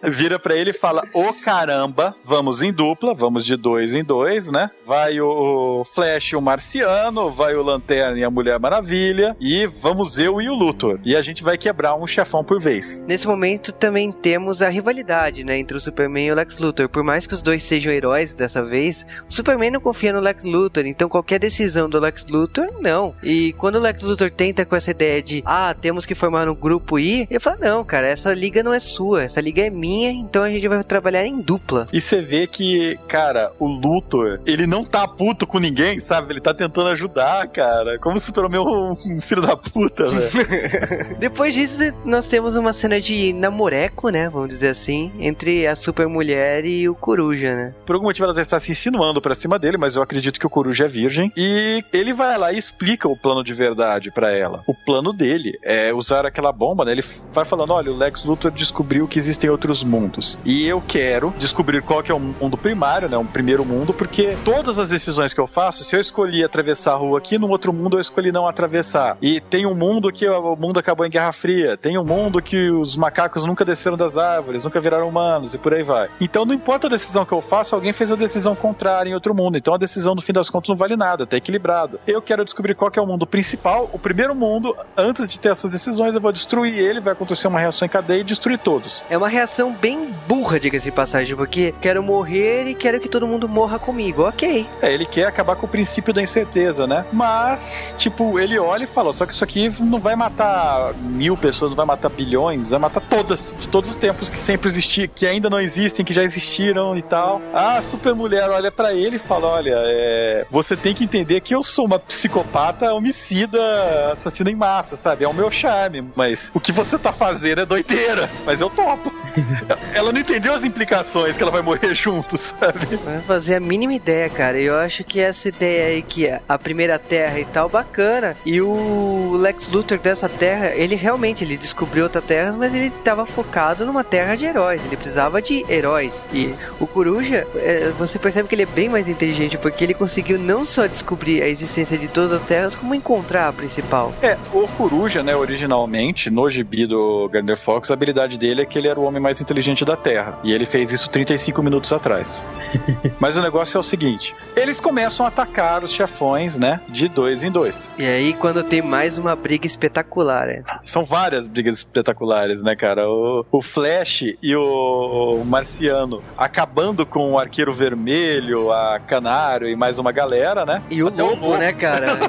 vira pra ele e fala: Ô caramba, vamos em dupla, vamos de dois em dois, né? Vai o Flash e o Marciano, vai o Lanterna e a Mulher Maravilha, e vamos eu e o Luthor. E a gente vai quebrar um chefão por vez. Nesse momento também temos a rivalidade, né, entre o Superman e o Lex Luthor. Por mais que os dois sejam heróis dessa vez, o Superman não confia no Lex Luthor, então qualquer decisão do Lex Luthor, não. E quando o Lex Luthor tenta com essa ideia de, ah, temos que formar um grupo I, ele fala, não, cara, essa liga não é sua, essa liga é minha, então a gente vai trabalhar em dupla. E você vê que, cara, o Luthor, ele não tá puto com ninguém, sabe? Ele tá tentando ajudar, cara. Como se Superman é um filho da puta, velho. Depois disso, nós temos uma cena de namoreco, né, vamos dizer assim, entre a Super Mulher e o Coruja, né? Por algum motivo ela está se insinuando pra cima dele, mas eu acredito que o Coruja é virgem. E ele vai lá e explica o plano de verdade pra ela. O plano dele é usar aquela bomba, né? Ele vai falando: olha, o Lex Luthor descobriu que existem outros mundos. E eu quero descobrir qual que é o mundo primário, né? Um primeiro mundo, porque todas as decisões que eu faço, se eu escolhi atravessar a rua aqui, no outro mundo eu escolhi não atravessar. E tem um mundo que o mundo acabou em Guerra Fria. Tem um mundo que os macacos nunca desceram das árvores, nunca viraram humanos e por aí vai. Então não importa a decisão que eu faço, alguém fez a decisão contrária em outro mundo. Então a decisão, no fim das contas, não vale nada, tá equilibrado. Eu quero descobrir qual que é o mundo principal, o primeiro mundo. Antes de ter essas decisões, eu vou destruir ele, vai acontecer uma reação em cadeia e destruir todos. É uma reação bem burra, diga-se de passagem, porque quero morrer e quero que todo mundo morra comigo. Ok. É, ele quer acabar com o princípio da incerteza, né? Mas, tipo, ele olha e fala: só que isso aqui não vai matar mil pessoas, não vai matar bilhões, vai matar todas, de todos os tempos que sempre existiam, que ainda não existem, que já existiram e tal. A super mulher olha para ele e fala: olha, é, você tem que entender que eu sou uma psicopata, homicida, assassina em massa, sabe? É o meu charme, mas o que você tá fazendo é doideira, mas eu topo. ela não entendeu as implicações que ela vai morrer junto, sabe? Vai fazer a mínima ideia, cara. Eu acho que essa ideia aí que a primeira Terra e tal, bacana. E o Lex Luthor dessa Terra, ele realmente ele descobriu outra Terra, mas ele estava focado numa Terra de heróis. Ele precisava de heróis. E o Coruja, é, você percebe que ele é bem mais inteligente, porque ele conseguiu não só descobrir a existência de todas as terras, como encontrar a principal. É, o Coruja, né, originalmente, no gibi do Gardner Fox, a habilidade dele é que ele era o homem mais inteligente da Terra. E ele fez isso 35 minutos atrás. Mas o negócio é o seguinte: eles começam a atacar os chefões, né? De dois em dois. E aí, quando tem mais uma briga espetacular, é. São várias brigas espetaculares, né, cara? O, o Flash e o, o Marciano acabando com o Arqueiro Vermelho, a Canário e mais uma galera, né? E o Até lobo, né, cara?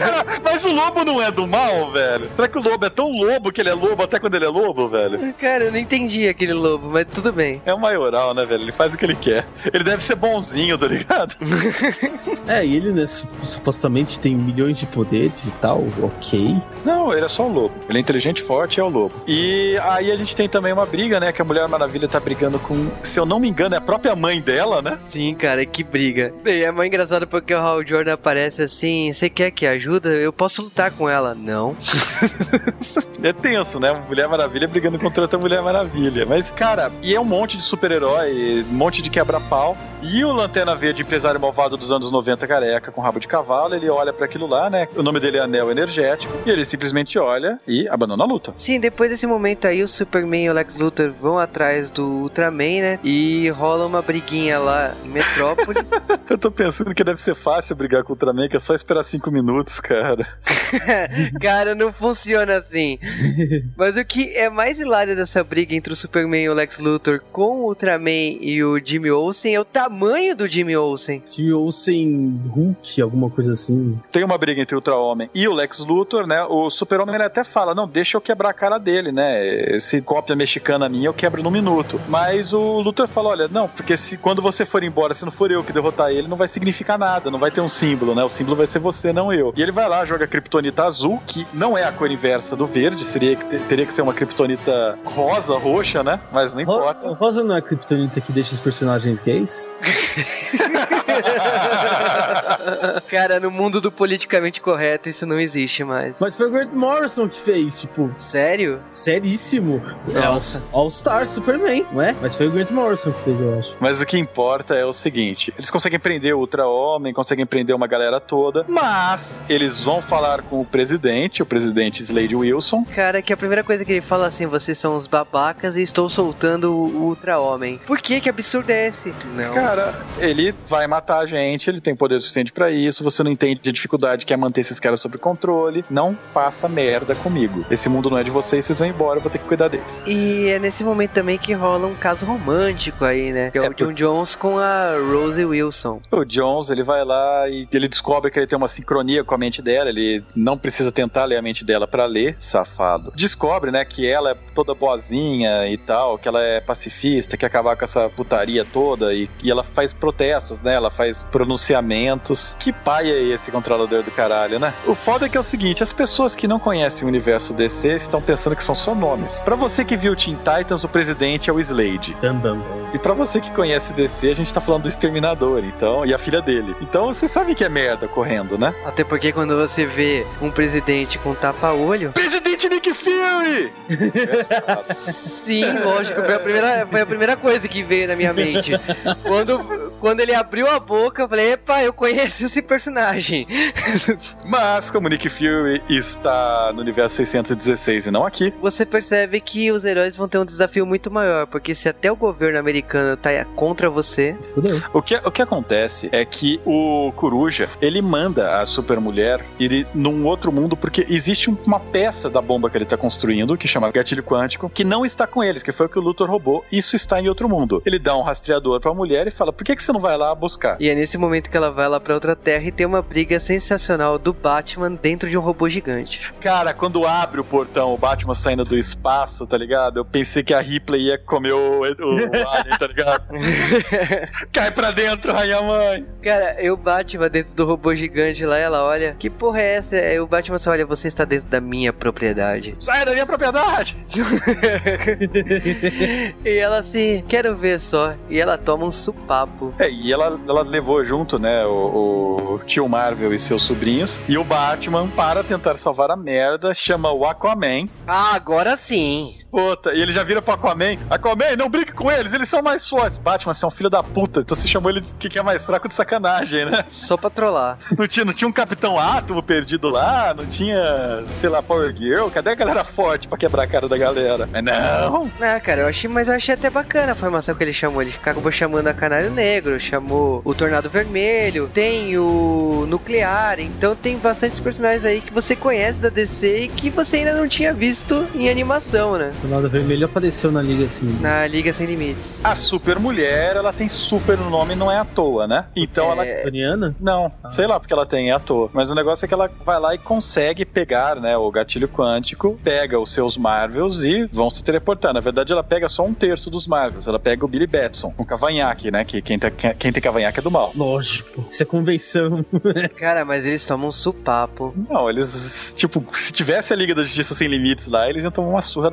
Cara, mas o lobo não é do mal, velho? Será que o lobo é tão lobo que ele é lobo até quando ele é lobo, velho? cara, eu não entendi aquele lobo, mas tudo bem. É o maioral, né, velho? Ele faz o que ele quer. Ele deve ser bonzinho, tá ligado? É, e ele, né, su- supostamente tem milhões de poderes e tal, ok. Não, ele é só um lobo. Ele é inteligente, forte e é o lobo. E aí a gente tem também uma briga, né? Que a Mulher Maravilha tá brigando com, se eu não me engano, é a própria mãe dela, né? Sim, cara, que briga. E é mais engraçado porque o Hal Jordan aparece assim: Você quer que ajuda? Eu posso lutar com ela. Não. É tenso, né? Mulher Maravilha brigando contra outra Mulher Maravilha. Mas, cara, e é um monte de super-herói, um monte de quebra-pau. E o Lanterna Verde, empresário malvado dos anos 90, careca, com rabo de cavalo, ele olha pra aquilo lá, né? O nome dele é Anel Energético. E ele simplesmente olha e abandona a luta. Sim, depois desse momento aí, o Superman e o Lex Luthor vão atrás do Ultraman, né? E rola uma briguinha lá em Metrópole. Eu tô pensando que deve ser fácil brigar com o Ultraman, que é só esperar cinco minutos, cara. cara, não funciona assim. Mas o que é mais hilário dessa briga entre o Superman e o Lex Luthor com o Ultraman e o Jimmy Olsen é o tamanho do Jimmy Olsen. Jimmy Olsen Hulk, alguma coisa assim. Tem uma briga entre o Ultra-Homem e o Lex Luthor, né? O Super-Homem ele até fala: não, deixa eu quebrar a cara dele, né? Esse cópia mexicana minha eu quebro num minuto. Mas o Luthor fala: olha, não, porque se quando você for embora, se não for eu que derrotar ele, não vai significar nada, não vai ter um símbolo, né? O símbolo vai ser você, não eu. E ele vai lá, joga a Kryptonita azul, que não é a cor inversa do verde, seria que ter- teria que ser uma Kryptonita rosa, roxa, né? Mas não importa. Ro- Rosa não é a criptonita que deixa os personagens gays? Cara, no mundo do politicamente correto, isso não existe mais. Mas foi o Grant Morrison que fez, tipo, Sério? seríssimo. É Nossa. All- All-Star Superman, não é? Mas foi o Grant Morrison que fez, eu acho. Mas o que importa é o seguinte: eles conseguem prender o Ultra-Homem, conseguem prender uma galera toda, mas eles vão falar com o presidente, o presidente Slade Wilson. Cara, que a primeira coisa que ele fala assim, vocês são os babacas e estou soltando o Ultra-Homem. Por que? Que absurdo é esse? Não. Cara, ele vai matar a gente, ele tem poder suficiente pra isso. Você não entende a dificuldade que é manter esses caras sob controle. Não faça merda comigo. Esse mundo não é de vocês, vocês vão embora, eu vou ter que cuidar deles. E é nesse momento também que rola um caso romântico aí, né? Que é, É o John Jones com a Rose Wilson. O Jones, ele vai lá e ele descobre que ele tem uma sincronia com a mente dela, ele não precisa tentar ler a mente dela pra ler, safado. Descobre, né, que ela é toda boazinha e tal, que ela é pacifista, quer acabar com essa putaria toda e, e ela faz protestos, né, ela faz pronunciamentos. Que pai é esse controlador do caralho, né? O foda é que é o seguinte, as pessoas que não conhecem o universo DC estão pensando que são só nomes. Pra você que viu Teen Titans, o presidente é o Slade. E pra você que conhece DC, a gente tá falando do Exterminador, então, e a filha dele. Então você sabe que é merda correndo, né? Até porque quando você vê um presidente com tapa-olho, Presidente Nick Fury! sim, lógico, foi a, primeira, foi a primeira coisa que veio na minha mente. Quando, quando ele abriu a boca, eu falei, epa, eu conheço esse personagem. Mas como Nick Fury está no universo 616 e não aqui, Você percebe que os heróis vão ter um desafio muito maior, porque se até o governo americano tá contra você, Fudeu. o que, o que acontece é que o Coruja, ele manda a Supermulher ir num outro mundo porque existe um- uma peça da bomba que ele tá construindo, que chama gatilho quântico, que não está com eles, que foi o que o Luthor roubou. Isso está em outro mundo. Ele dá um rastreador pra mulher e fala: por que, que você não vai lá buscar? E é nesse momento que ela vai lá pra outra terra e tem uma briga sensacional do Batman dentro de um robô gigante. Cara, quando abre o portão, o Batman saindo do espaço, tá ligado? Eu pensei que a Ripley ia comer o, o Alien, tá ligado? Cai pra dentro, rainha mãe. Cara, eu Batman dentro do robô gigante lá, ela olha, que porra é essa? Aí o Batman só olha, você está dentro da minha propriedade. Sai da minha propriedade! e ela assim, quero ver só. E ela toma um supapo. É, e ela, ela levou junto, né, o, o tio Marvel e seus sobrinhos. E o Batman, para tentar salvar a merda, chama o Aquaman. Ah, agora sim. Puta, e ele já vira pro Aquaman. Aquaman, não brinque com eles, eles são mais fortes. Batman, você é um filho da puta. Então você chamou ele de que é mais fraco de sacanagem, né? Só pra trollar. Não tinha, não tinha um Capitão Átomo perdido lá, não tinha, sei lá, Power Girl. Cadê a galera forte pra quebrar a cara da galera? Mas não! Ah, cara, eu achei, mas eu achei até bacana a formação que ele chamou. Ele acabou chamando a Canário Negro, chamou o Tornado Vermelho, tem o Nuclear, então tem bastantes personagens aí que você conhece da DC e que você ainda não tinha visto em animação, né? O lado vermelho apareceu na liga assim. Na Liga Sem Limites. A Super Mulher, ela tem super no nome, não é à toa, né? Então ela. É, Toniana? Não, sei lá porque ela tem, é à toa. Mas o negócio é que ela vai lá e consegue pegar, né, o gatilho quântico, pega os seus Marvels e vão se teleportar. Na verdade, ela pega só um terço dos Marvels. Ela pega o Billy Batson, um cavanhaque, né? Que quem tem, quem tem cavanhaque é do mal. Lógico. Isso é convenção. Cara, mas eles tomam um supapo. Não, eles, tipo, se tivesse a Liga da Justiça Sem Limites lá, eles iam tomar uma surra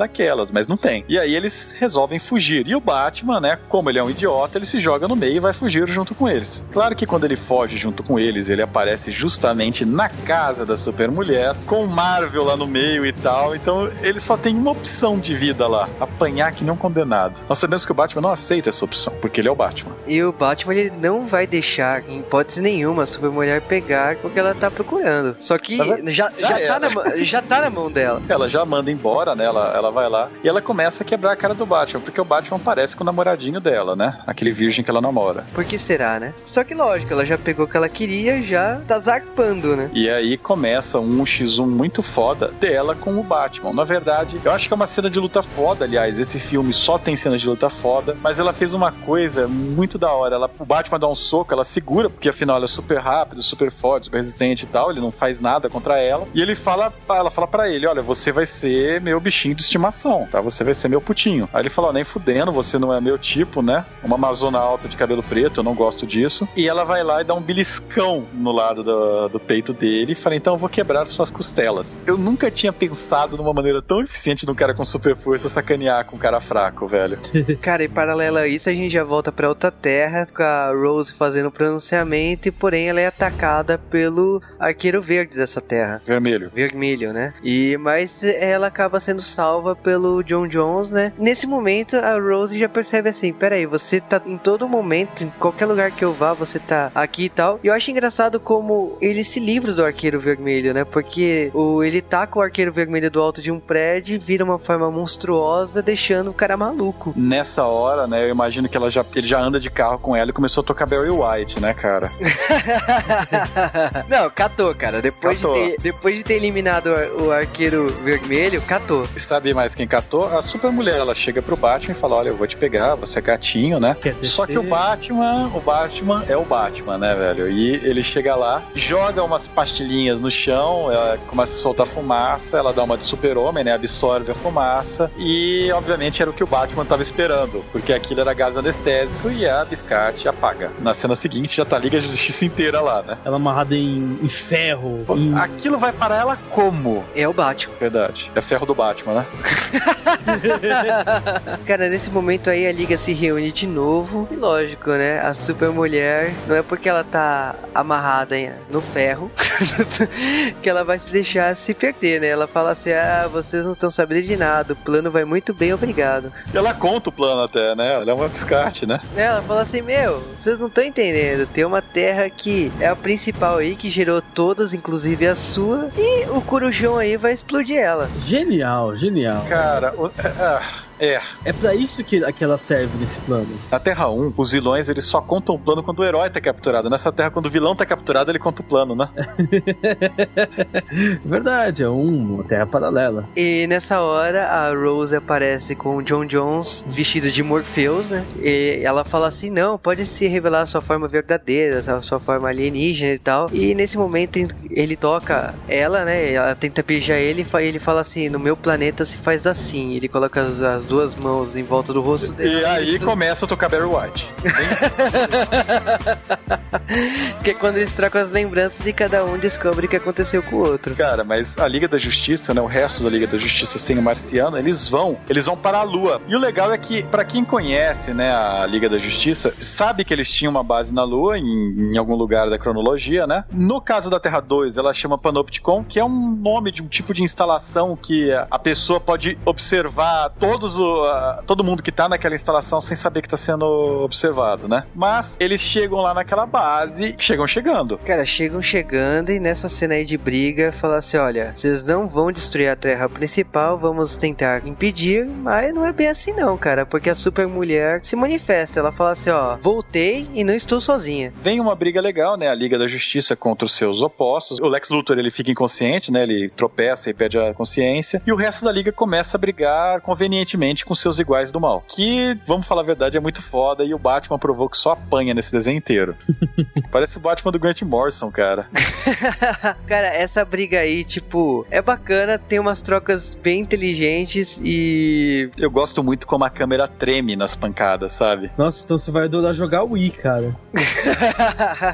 mas não tem. E aí eles resolvem fugir. E o Batman, né, como ele é um idiota, ele se joga no meio e vai fugir junto com eles. Claro que quando ele foge junto com eles, ele aparece justamente na casa da Supermulher, com o Marvel lá no meio e tal. Então ele só tem uma opção de vida lá: apanhar que não condenado. Nós sabemos que o Batman não aceita essa opção, porque ele é o Batman. E o Batman ele não vai deixar, em hipótese nenhuma, a Supermulher pegar o que ela tá procurando. Só que vendo? já, Já já, tá na, mão- já tá na mão dela. Ela já manda embora, né? Ela, ela vai lá e ela começa a quebrar a cara do Batman, porque o Batman parece com o namoradinho dela, né? Aquele virgem que ela namora. Por que será, né? Só que lógico, ela já pegou o que ela queria, já tá zarpando, né? E aí começa um X1 muito foda dela com o Batman. Na verdade, eu acho que é uma cena de luta foda, aliás. Esse filme só tem cenas de luta foda, mas ela fez uma coisa muito da hora. Ela, o Batman dá um soco, ela segura, porque afinal ela é super rápido, super forte, super resistente e tal. Ele não faz nada contra ela. E ele fala, ela fala para ele: Olha, você vai ser meu bichinho de estimação. Não, tá? Você vai ser meu putinho. Aí ele falou, nem fudendo, você não é meu tipo, né? Uma amazona alta de cabelo preto, eu não gosto disso. E ela vai lá e dá um beliscão no lado do, do peito dele e fala, então eu vou quebrar suas costelas. Eu nunca tinha pensado numa maneira tão eficiente de um cara com super força sacanear com um cara fraco, velho. Cara, e paralelo a isso, a gente já volta pra outra terra, com a Rose fazendo o pronunciamento, e porém ela é atacada pelo arqueiro verde dessa terra. Vermelho. Vermelho, né? E mas ela acaba sendo salva pelo John Jones, né? Nesse momento a Rose já percebe assim, peraí, você tá em todo momento, em qualquer lugar que eu vá, você tá aqui e tal. E eu acho engraçado como ele se livra do arqueiro vermelho, né? Porque o, ele taca o arqueiro vermelho do alto de um prédio e vira uma forma monstruosa, deixando o cara maluco. Nessa hora, né, eu imagino que ela já, ele já anda de carro com ela e começou a tocar Barry White, né, cara? Não, catou, cara. Depois, Catou. De, ter, depois de ter eliminado o ar- o arqueiro vermelho, catou. E sabe mais quem catou? A super mulher, ela chega pro Batman e fala, olha, eu vou te pegar, você é gatinho, né? Só que o Batman, o Batman é o Batman, né, velho? E ele chega lá, joga umas pastilhinhas no chão, ela começa a soltar fumaça, ela dá uma de super-homem, né? Absorve a fumaça. E, obviamente, era o que o Batman tava esperando, porque aquilo era gás anestésico e a biscate apaga. Na cena seguinte já tá a Liga de Justiça inteira lá, né? Ela amarrada em, em ferro. em- Aquilo vai parar ela como? É o Batman. Verdade. É ferro do Batman, né? Cara, nesse momento aí a liga se reúne de novo. E lógico, né? A super mulher não é porque ela tá amarrada no ferro que ela vai se deixar se perder, né? Ela fala assim: Ah, vocês não estão sabendo de nada, o plano vai muito bem, obrigado. E ela conta o plano até, né? Ela é uma biscate, né? Ela fala assim: Meu, vocês não estão entendendo. Tem uma terra que é a principal aí, que gerou todas, inclusive a sua, e o corujão aí vai explodir ela. Genial, genial. Cara, o- é, é. É pra isso que, que ela serve nesse plano. Na Terra 1, os vilões eles só contam o plano quando o herói tá capturado. Nessa Terra, quando o vilão tá capturado, ele conta o plano, né? Verdade, é um- uma terra paralela. E nessa hora a Rose aparece com o John Jones vestido de Morpheus, né? E ela fala assim: não, pode se revelar a sua forma verdadeira, a sua forma alienígena e tal. E nesse momento ele toca ela, né? Ela tenta beijar ele e ele fala assim: no meu planeta se faz assim. Ele coloca as, as duas mãos em volta do rosto dele. E aí Isso- começa a tocar Barry White. Que é quando eles trocam as lembranças e cada um descobre o que aconteceu com o outro. Cara, mas a Liga da Justiça, né? O resto da Liga da Justiça sem o Marciano, eles vão, eles vão para a Lua. E o legal é que, pra quem conhece, né, a Liga da Justiça, sabe que eles tinham uma base na Lua, em, em algum lugar da cronologia, né? No caso da Terra 2, ela chama Panopticon, que é um nome de um tipo de instalação que a pessoa pode observar todos o, a- todo mundo que tá naquela instalação sem saber que tá sendo observado, né? Mas eles chegam lá naquela base, chegam chegando. Cara, chegam chegando e nessa cena aí de briga, fala assim: olha, vocês não vão destruir a terra principal, vamos tentar impedir, mas não é bem assim não, cara, porque a super mulher se manifesta. Ela fala assim: ó, voltei e não estou sozinha. Vem uma briga legal, né? A Liga da Justiça contra os seus opostos. O Lex Luthor ele fica inconsciente, né? Ele tropeça e perde a consciência. E o resto da liga começa a brigar convenientemente com seus iguais do mal. Que, vamos falar a verdade, é muito foda. E o Batman provou que só apanha nesse desenho inteiro. Parece o Batman do Grant Morrison, cara. cara, essa briga aí, tipo, é bacana, tem umas trocas bem inteligentes e. Eu gosto muito como a câmera treme nas pancadas, sabe? Nossa, então você vai adorar jogar Wii, cara.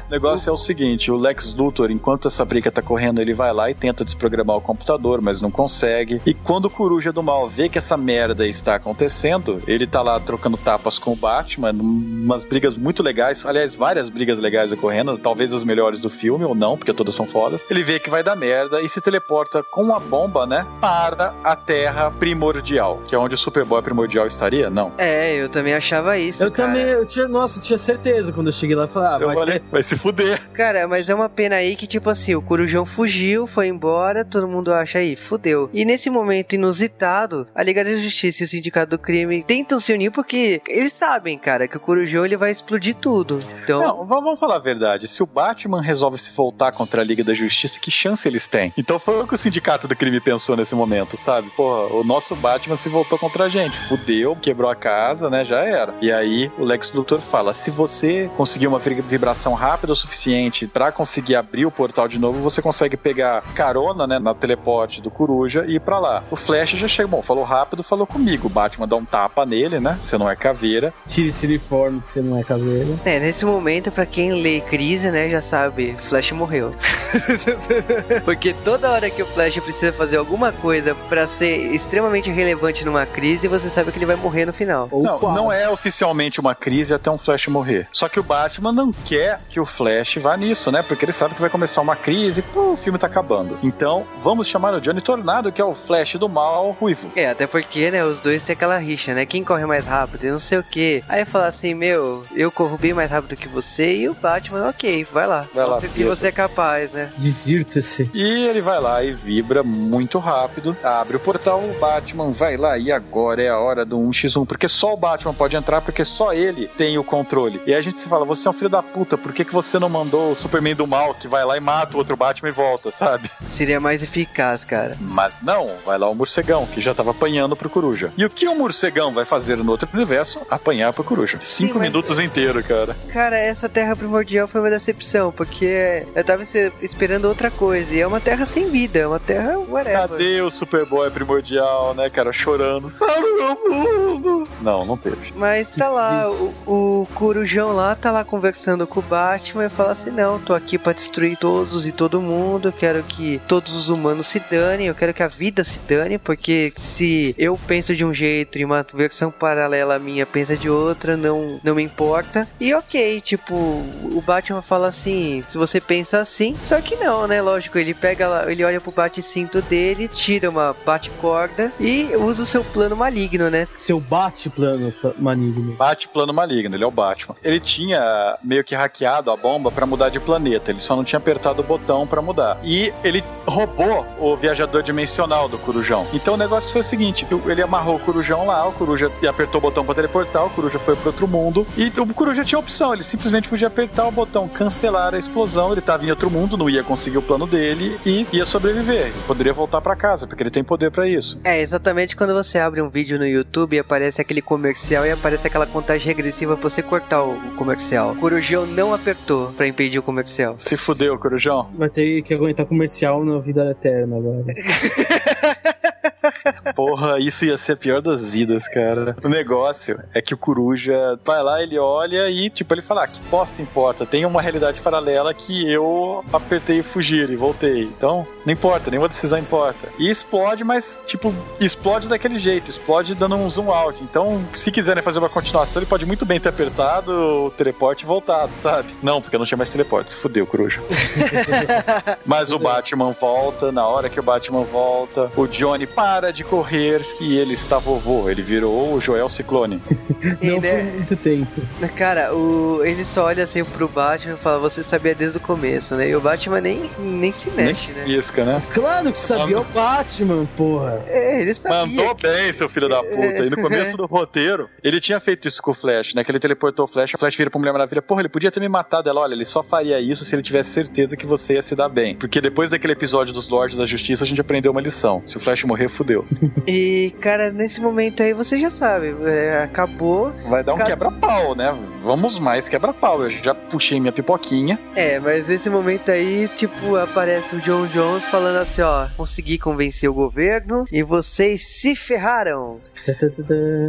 O negócio é o seguinte: o Lex Luthor, enquanto essa briga tá correndo, ele vai lá e tenta desprogramar o computador, mas não consegue. E quando o Coruja do Mal vê que essa merda está acontecendo, ele tá lá trocando tapas com o Batman, umas brigas muito legais, aliás, várias brigas legais ocorrendo, talvez as melhores do filme ou não, porque todas são fodas. Ele vê que vai dar merda e se teleporta com a bomba, né, para a Terra Primordial, que é onde o Superboy Primordial estaria? Não. É, eu também achava isso. Eu cara. também, eu tinha, nossa, eu tinha certeza quando eu cheguei lá e falei, ah, Eu vai falei, ser. vai se fuder. Cara, mas é uma pena aí que, tipo assim, o Corujão fugiu, foi embora, todo mundo acha aí, fudeu. E nesse momento inusitado, a Liga da Justiça e os sindicato do crime tentam se unir porque eles sabem, cara, que o Corujão ele vai explodir tudo. Então, Não, vamos falar a verdade. Se o Batman resolve se voltar contra a Liga da Justiça, que chance eles têm? Então foi o que o Sindicato do Crime pensou nesse momento, sabe? Porra, o nosso Batman se voltou contra a gente. Fudeu, quebrou a casa, né? Já era. E aí o Lex Luthor fala: se você conseguir uma vi- vibração rápida o suficiente pra conseguir abrir o portal de novo, você consegue pegar carona, né? Na teleporte do Coruja e ir pra lá. O Flash já chegou, falou rápido, falou comigo. O Batman dá um tapa nele, né? Você não é caveira. Tire esse uniforme que você não é caveira. é, nesse momento, pra quem lê Crise, né, já sabe, Flash morreu. porque toda hora que o Flash precisa fazer alguma coisa pra ser extremamente relevante numa crise, você sabe que ele vai morrer no final. Ou Não, quase. não é oficialmente uma crise até um Flash morrer. Só que o Batman não quer que o Flash vá nisso, né? Porque ele sabe que vai começar uma crise e pô, o filme tá acabando. Então, vamos chamar o Johnny Tornado, que é o Flash do mal ruivo. É, até porque, né, os dois têm aquela rixa, né? Quem corre mais rápido e não sei o que. Aí fala assim, meu, eu corro bem mais rápido que você e o Batman, ok, vai lá. Vai lá, que você é capaz, né? Divirta-se. E ele vai lá e vibra muito rápido, abre o portal, o Batman vai lá e agora é a hora do 1x1, porque só o Batman pode entrar, porque só ele tem o controle. E aí a gente se fala, você é um filho da puta, por que, que você não mandou o Superman do mal, que vai lá e mata o outro Batman e volta, sabe? Seria mais eficaz, cara. Mas não, vai lá o morcegão, que já tava apanhando pro coruja. E o que o morcegão vai fazer no outro universo? Apanhar pro coruja. Cinco mas- minutos inteiro, cara. Cara, essa terra primordial foi uma decepção, porque eu tava esperando outra coisa. E é uma terra sem vida, é uma terra whatever. Cadê o Superboy primordial, né, cara? Chorando. Salve meu mundo! Não, não teve. Mas tá lá, o, o Corujão lá tá lá conversando com o Batman e fala assim: Não, tô aqui pra destruir todos e todo mundo. Eu quero que todos os humanos se danem. Eu quero que a vida se dane. Porque se eu penso de um jeito e uma versão paralela minha pensa de outra, não, não me importa. E ok, tipo, o Batman fala assim: Se você pensa assim, só que não, né? Lógico, ele pega lá, ele olha pro bate-cinto dele, tira uma bate-corda e usa o seu plano maligno, né? Seu bate-plano pla- maligno. Bate plano maligno, ele é o Batman. Ele tinha meio que hackeado a bomba pra mudar de planeta, ele só não tinha apertado o botão pra mudar. E ele roubou o viajador dimensional do Corujão. Então o negócio foi o seguinte: ele amarrou o Corujão lá, o Coruja apertou o botão pra teleportar, o Coruja foi pro outro mundo. E o Coruja tinha opção, ele simplesmente podia apertar o botão cancelar a explosão, ele tava em outro mundo, não ia conseguir o plano dele e ia sobreviver. Ele poderia voltar pra casa, porque ele tem poder pra isso. É, exatamente quando você abre um vídeo no YouTube e aparece aquele comercial e aparece aquela contagem regressiva pra você cortar o comercial. O Corujão não apertou pra impedir o comercial. Se fudeu, Corujão. Vai ter que aguentar comercial na vida eterna agora. Porra, isso ia ser a pior das vidas, cara. O negócio é que o Coruja vai lá, ele olha e, tipo, ele fala: ah, que bosta importa? Tem uma realidade paralela que eu apertei fugir e voltei. Então, não importa, nenhuma decisão importa. E explode, mas, tipo, explode daquele jeito, explode dando um zoom out. Então, se quiserem fazer uma continuação, ele pode muito bem ter apertado o teleporte e voltado, sabe? Não, porque não tinha mais teleporte, se fudeu, Coruja. Mas o Batman volta, na hora que o Batman volta, o Johnny para de correr e ele está vovô. Ele virou o Joel Ciclone. E, Não né, por muito tempo. Cara, o, ele só olha assim pro Batman e fala, você sabia desde o começo, né? E o Batman nem, nem se mexe, né? Isca, né? Claro que sabia o Batman, porra. É, ele sabia. Mandou bem, seu filho da puta. E no começo do roteiro, ele tinha feito isso com o Flash, né? Que ele teleportou o Flash, o Flash vira pra Mulher Maravilha. Porra, ele podia ter me matado. Ela, olha, ele só faria isso se ele tivesse certeza que você ia se dar bem. Porque depois daquele episódio dos Lords da Justiça, a gente aprendeu uma lição. Se o Flash morrer, fudeu. E, cara, nesse momento aí você já sabe, é, acabou. Vai dar um Cara- quebra-pau, né? Vamos mais quebra-pau. Eu já puxei minha pipoquinha. É, mas nesse momento aí, tipo, aparece o John Jones falando assim, ó, consegui convencer o governo e vocês se ferraram.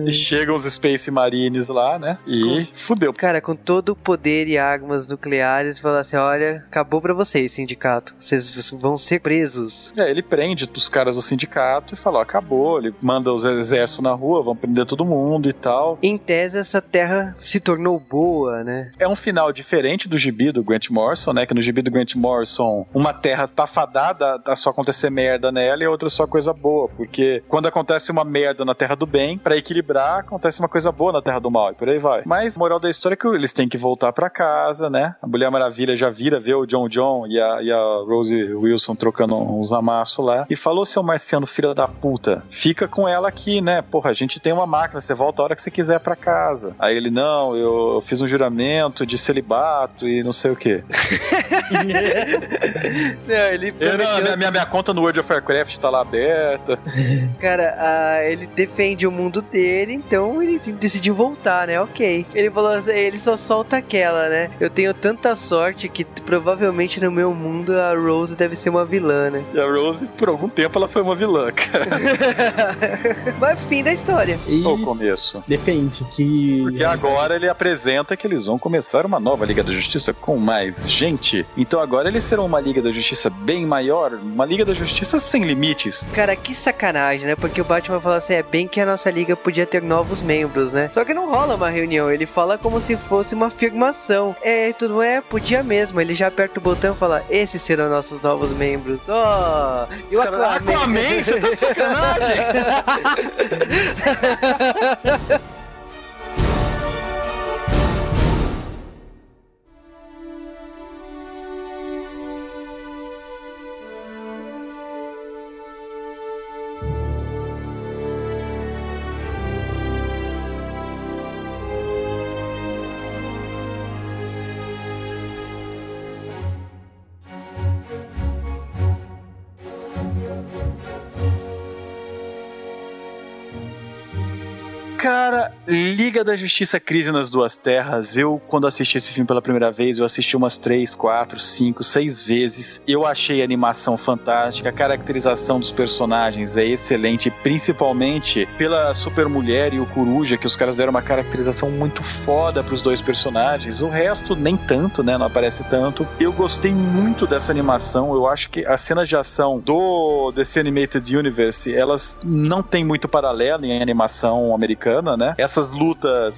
E chegam os Space Marines lá, né? E fudeu. Cara, com todo o poder e armas nucleares, fala assim, olha, acabou pra vocês, sindicato. Vocês vão ser presos. É, ele prende os caras do sindicato e fala, ó, acabou. Ele manda os exércitos na rua, vão prender todo mundo e tal. Em tese, essa terra se tornou boa, né? É um final diferente do gibi do Grant Morrison, né? Que no gibi do Grant Morrison, uma terra tá fadada a só acontecer merda nela e a outra só coisa boa. Porque quando acontece uma merda na terra do bem, pra equilibrar, acontece uma coisa boa na terra do mal e por aí vai. Mas, moral da história é que eles têm que voltar pra casa, né? A Mulher Maravilha já vira, vê o John John e a, e a Rose Wilson trocando uns amassos lá. E falou, seu marciano filho da da puta, fica com ela aqui, né? Porra, a gente tem uma máquina, você volta a hora que você quiser pra casa. Aí ele, não, eu fiz um juramento de celibato e não sei o quê. Não, ele Eu, não, minha, minha, minha conta no World of Warcraft tá lá aberta. Cara, ah, ele defende o mundo dele, então ele decidiu voltar, né? Ok. Ele falou assim, ele só solta aquela, né? Eu tenho tanta sorte que provavelmente no meu mundo a Rose deve ser uma vilã, né? E a Rose, por algum tempo, ela foi uma vilã, cara. Mas fim da história. E No começo. depende, que. Porque agora ele apresenta que eles vão começar uma nova Liga da Justiça com mais gente. Então agora eles serão uma Liga da Justiça bem maior, uma Liga da Justiça sem limites. Cara, que sacanagem, né? Porque o Batman fala assim, é bem que a nossa liga podia ter novos membros, né? Só que não rola uma reunião, ele fala como se fosse uma afirmação. É, tudo é, podia mesmo. Ele já aperta o botão e fala, esses serão nossos novos membros. Ó, e o Aquaman, você tá de sacanagem? Liga da Justiça Crise nas Duas Terras. Eu, quando assisti esse filme pela primeira vez, eu assisti umas três, quatro, cinco, seis vezes. Eu achei a animação fantástica, a caracterização dos personagens é excelente, principalmente pela Super Mulher e o Coruja, que os caras deram uma caracterização muito foda pros dois personagens. O resto, nem tanto, né? Não aparece tanto. Eu gostei muito dessa animação. Eu acho que as cenas de ação do DC Animated Universe, elas não têm muito paralelo em animação americana, né? Essas lutas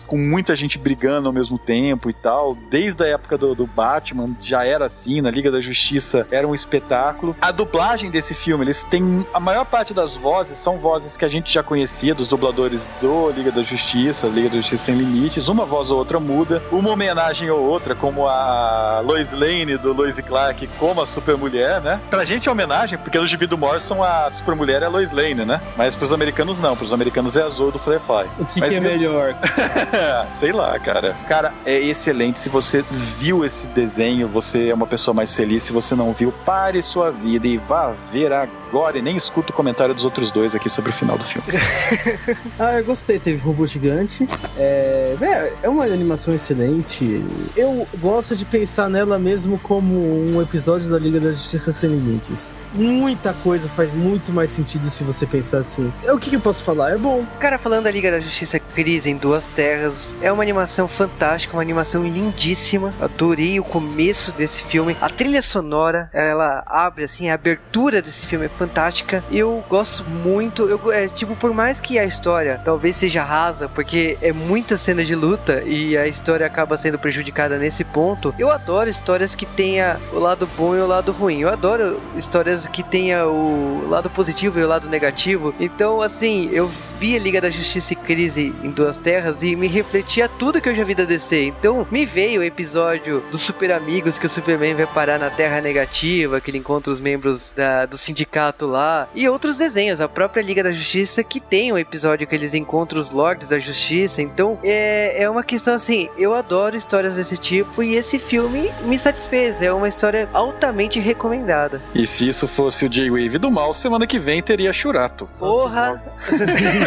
com muita gente brigando ao mesmo tempo e tal, desde a época do, do Batman já era assim, na Liga da Justiça era um espetáculo. A dublagem desse filme, eles têm a maior parte das vozes são vozes que a gente já conhecia dos dubladores do Liga da Justiça, Liga da Justiça Sem Limites, uma voz ou outra muda, uma homenagem ou outra, como a Lois Lane do Lois Clark, como a Supermulher, né? Pra gente é homenagem, porque no gibi do Morrison a Supermulher é a Lois Lane, né? Mas pros americanos não, pros americanos é a Zoe do Firefly. O que, Mas que é mesmo- melhor? Sei lá, cara. Cara, é excelente. Se você viu esse desenho, você é uma pessoa mais feliz. Se você não viu, pare sua vida e vá ver agora. E nem escuta o comentário dos outros dois aqui sobre o final do filme. Ah, eu gostei, teve robô gigante. É, é, é uma animação excelente. Eu gosto de pensar nela mesmo como um episódio da Liga da Justiça Sem Limites. Muita coisa faz muito mais sentido se você pensar assim. É, O que, que eu posso falar? É bom. Cara, falando da Liga da Justiça Crise em Duas Terras, é uma animação fantástica, uma animação lindíssima. Adorei o começo desse filme. A trilha sonora, ela abre assim, a abertura desse filme é fantástica. Eu gosto muito. Eu, é, tipo, por mais que a história talvez seja rasa, porque é muita cena de luta e a história acaba sendo prejudicada nesse ponto, eu adoro histórias que tenha o lado bom e o lado ruim. Eu adoro histórias que tenha o lado positivo e o lado negativo. Então, assim, eu vi a Liga da Justiça e Crise em Duas Terras e me refletia tudo que eu já vi da DC. Então, me veio o episódio dos Super Amigos que o Superman vai parar na Terra Negativa, que ele encontra os membros da- do sindicato lá, e outros desenhos, a própria Liga da Justiça que tem um episódio que eles encontram os Lords da Justiça. Então, é, é uma questão assim, eu adoro histórias desse tipo e esse filme me satisfez. É uma história altamente recomendada. E se isso fosse o J-Wave do mal, semana que vem teria Churato. Porra!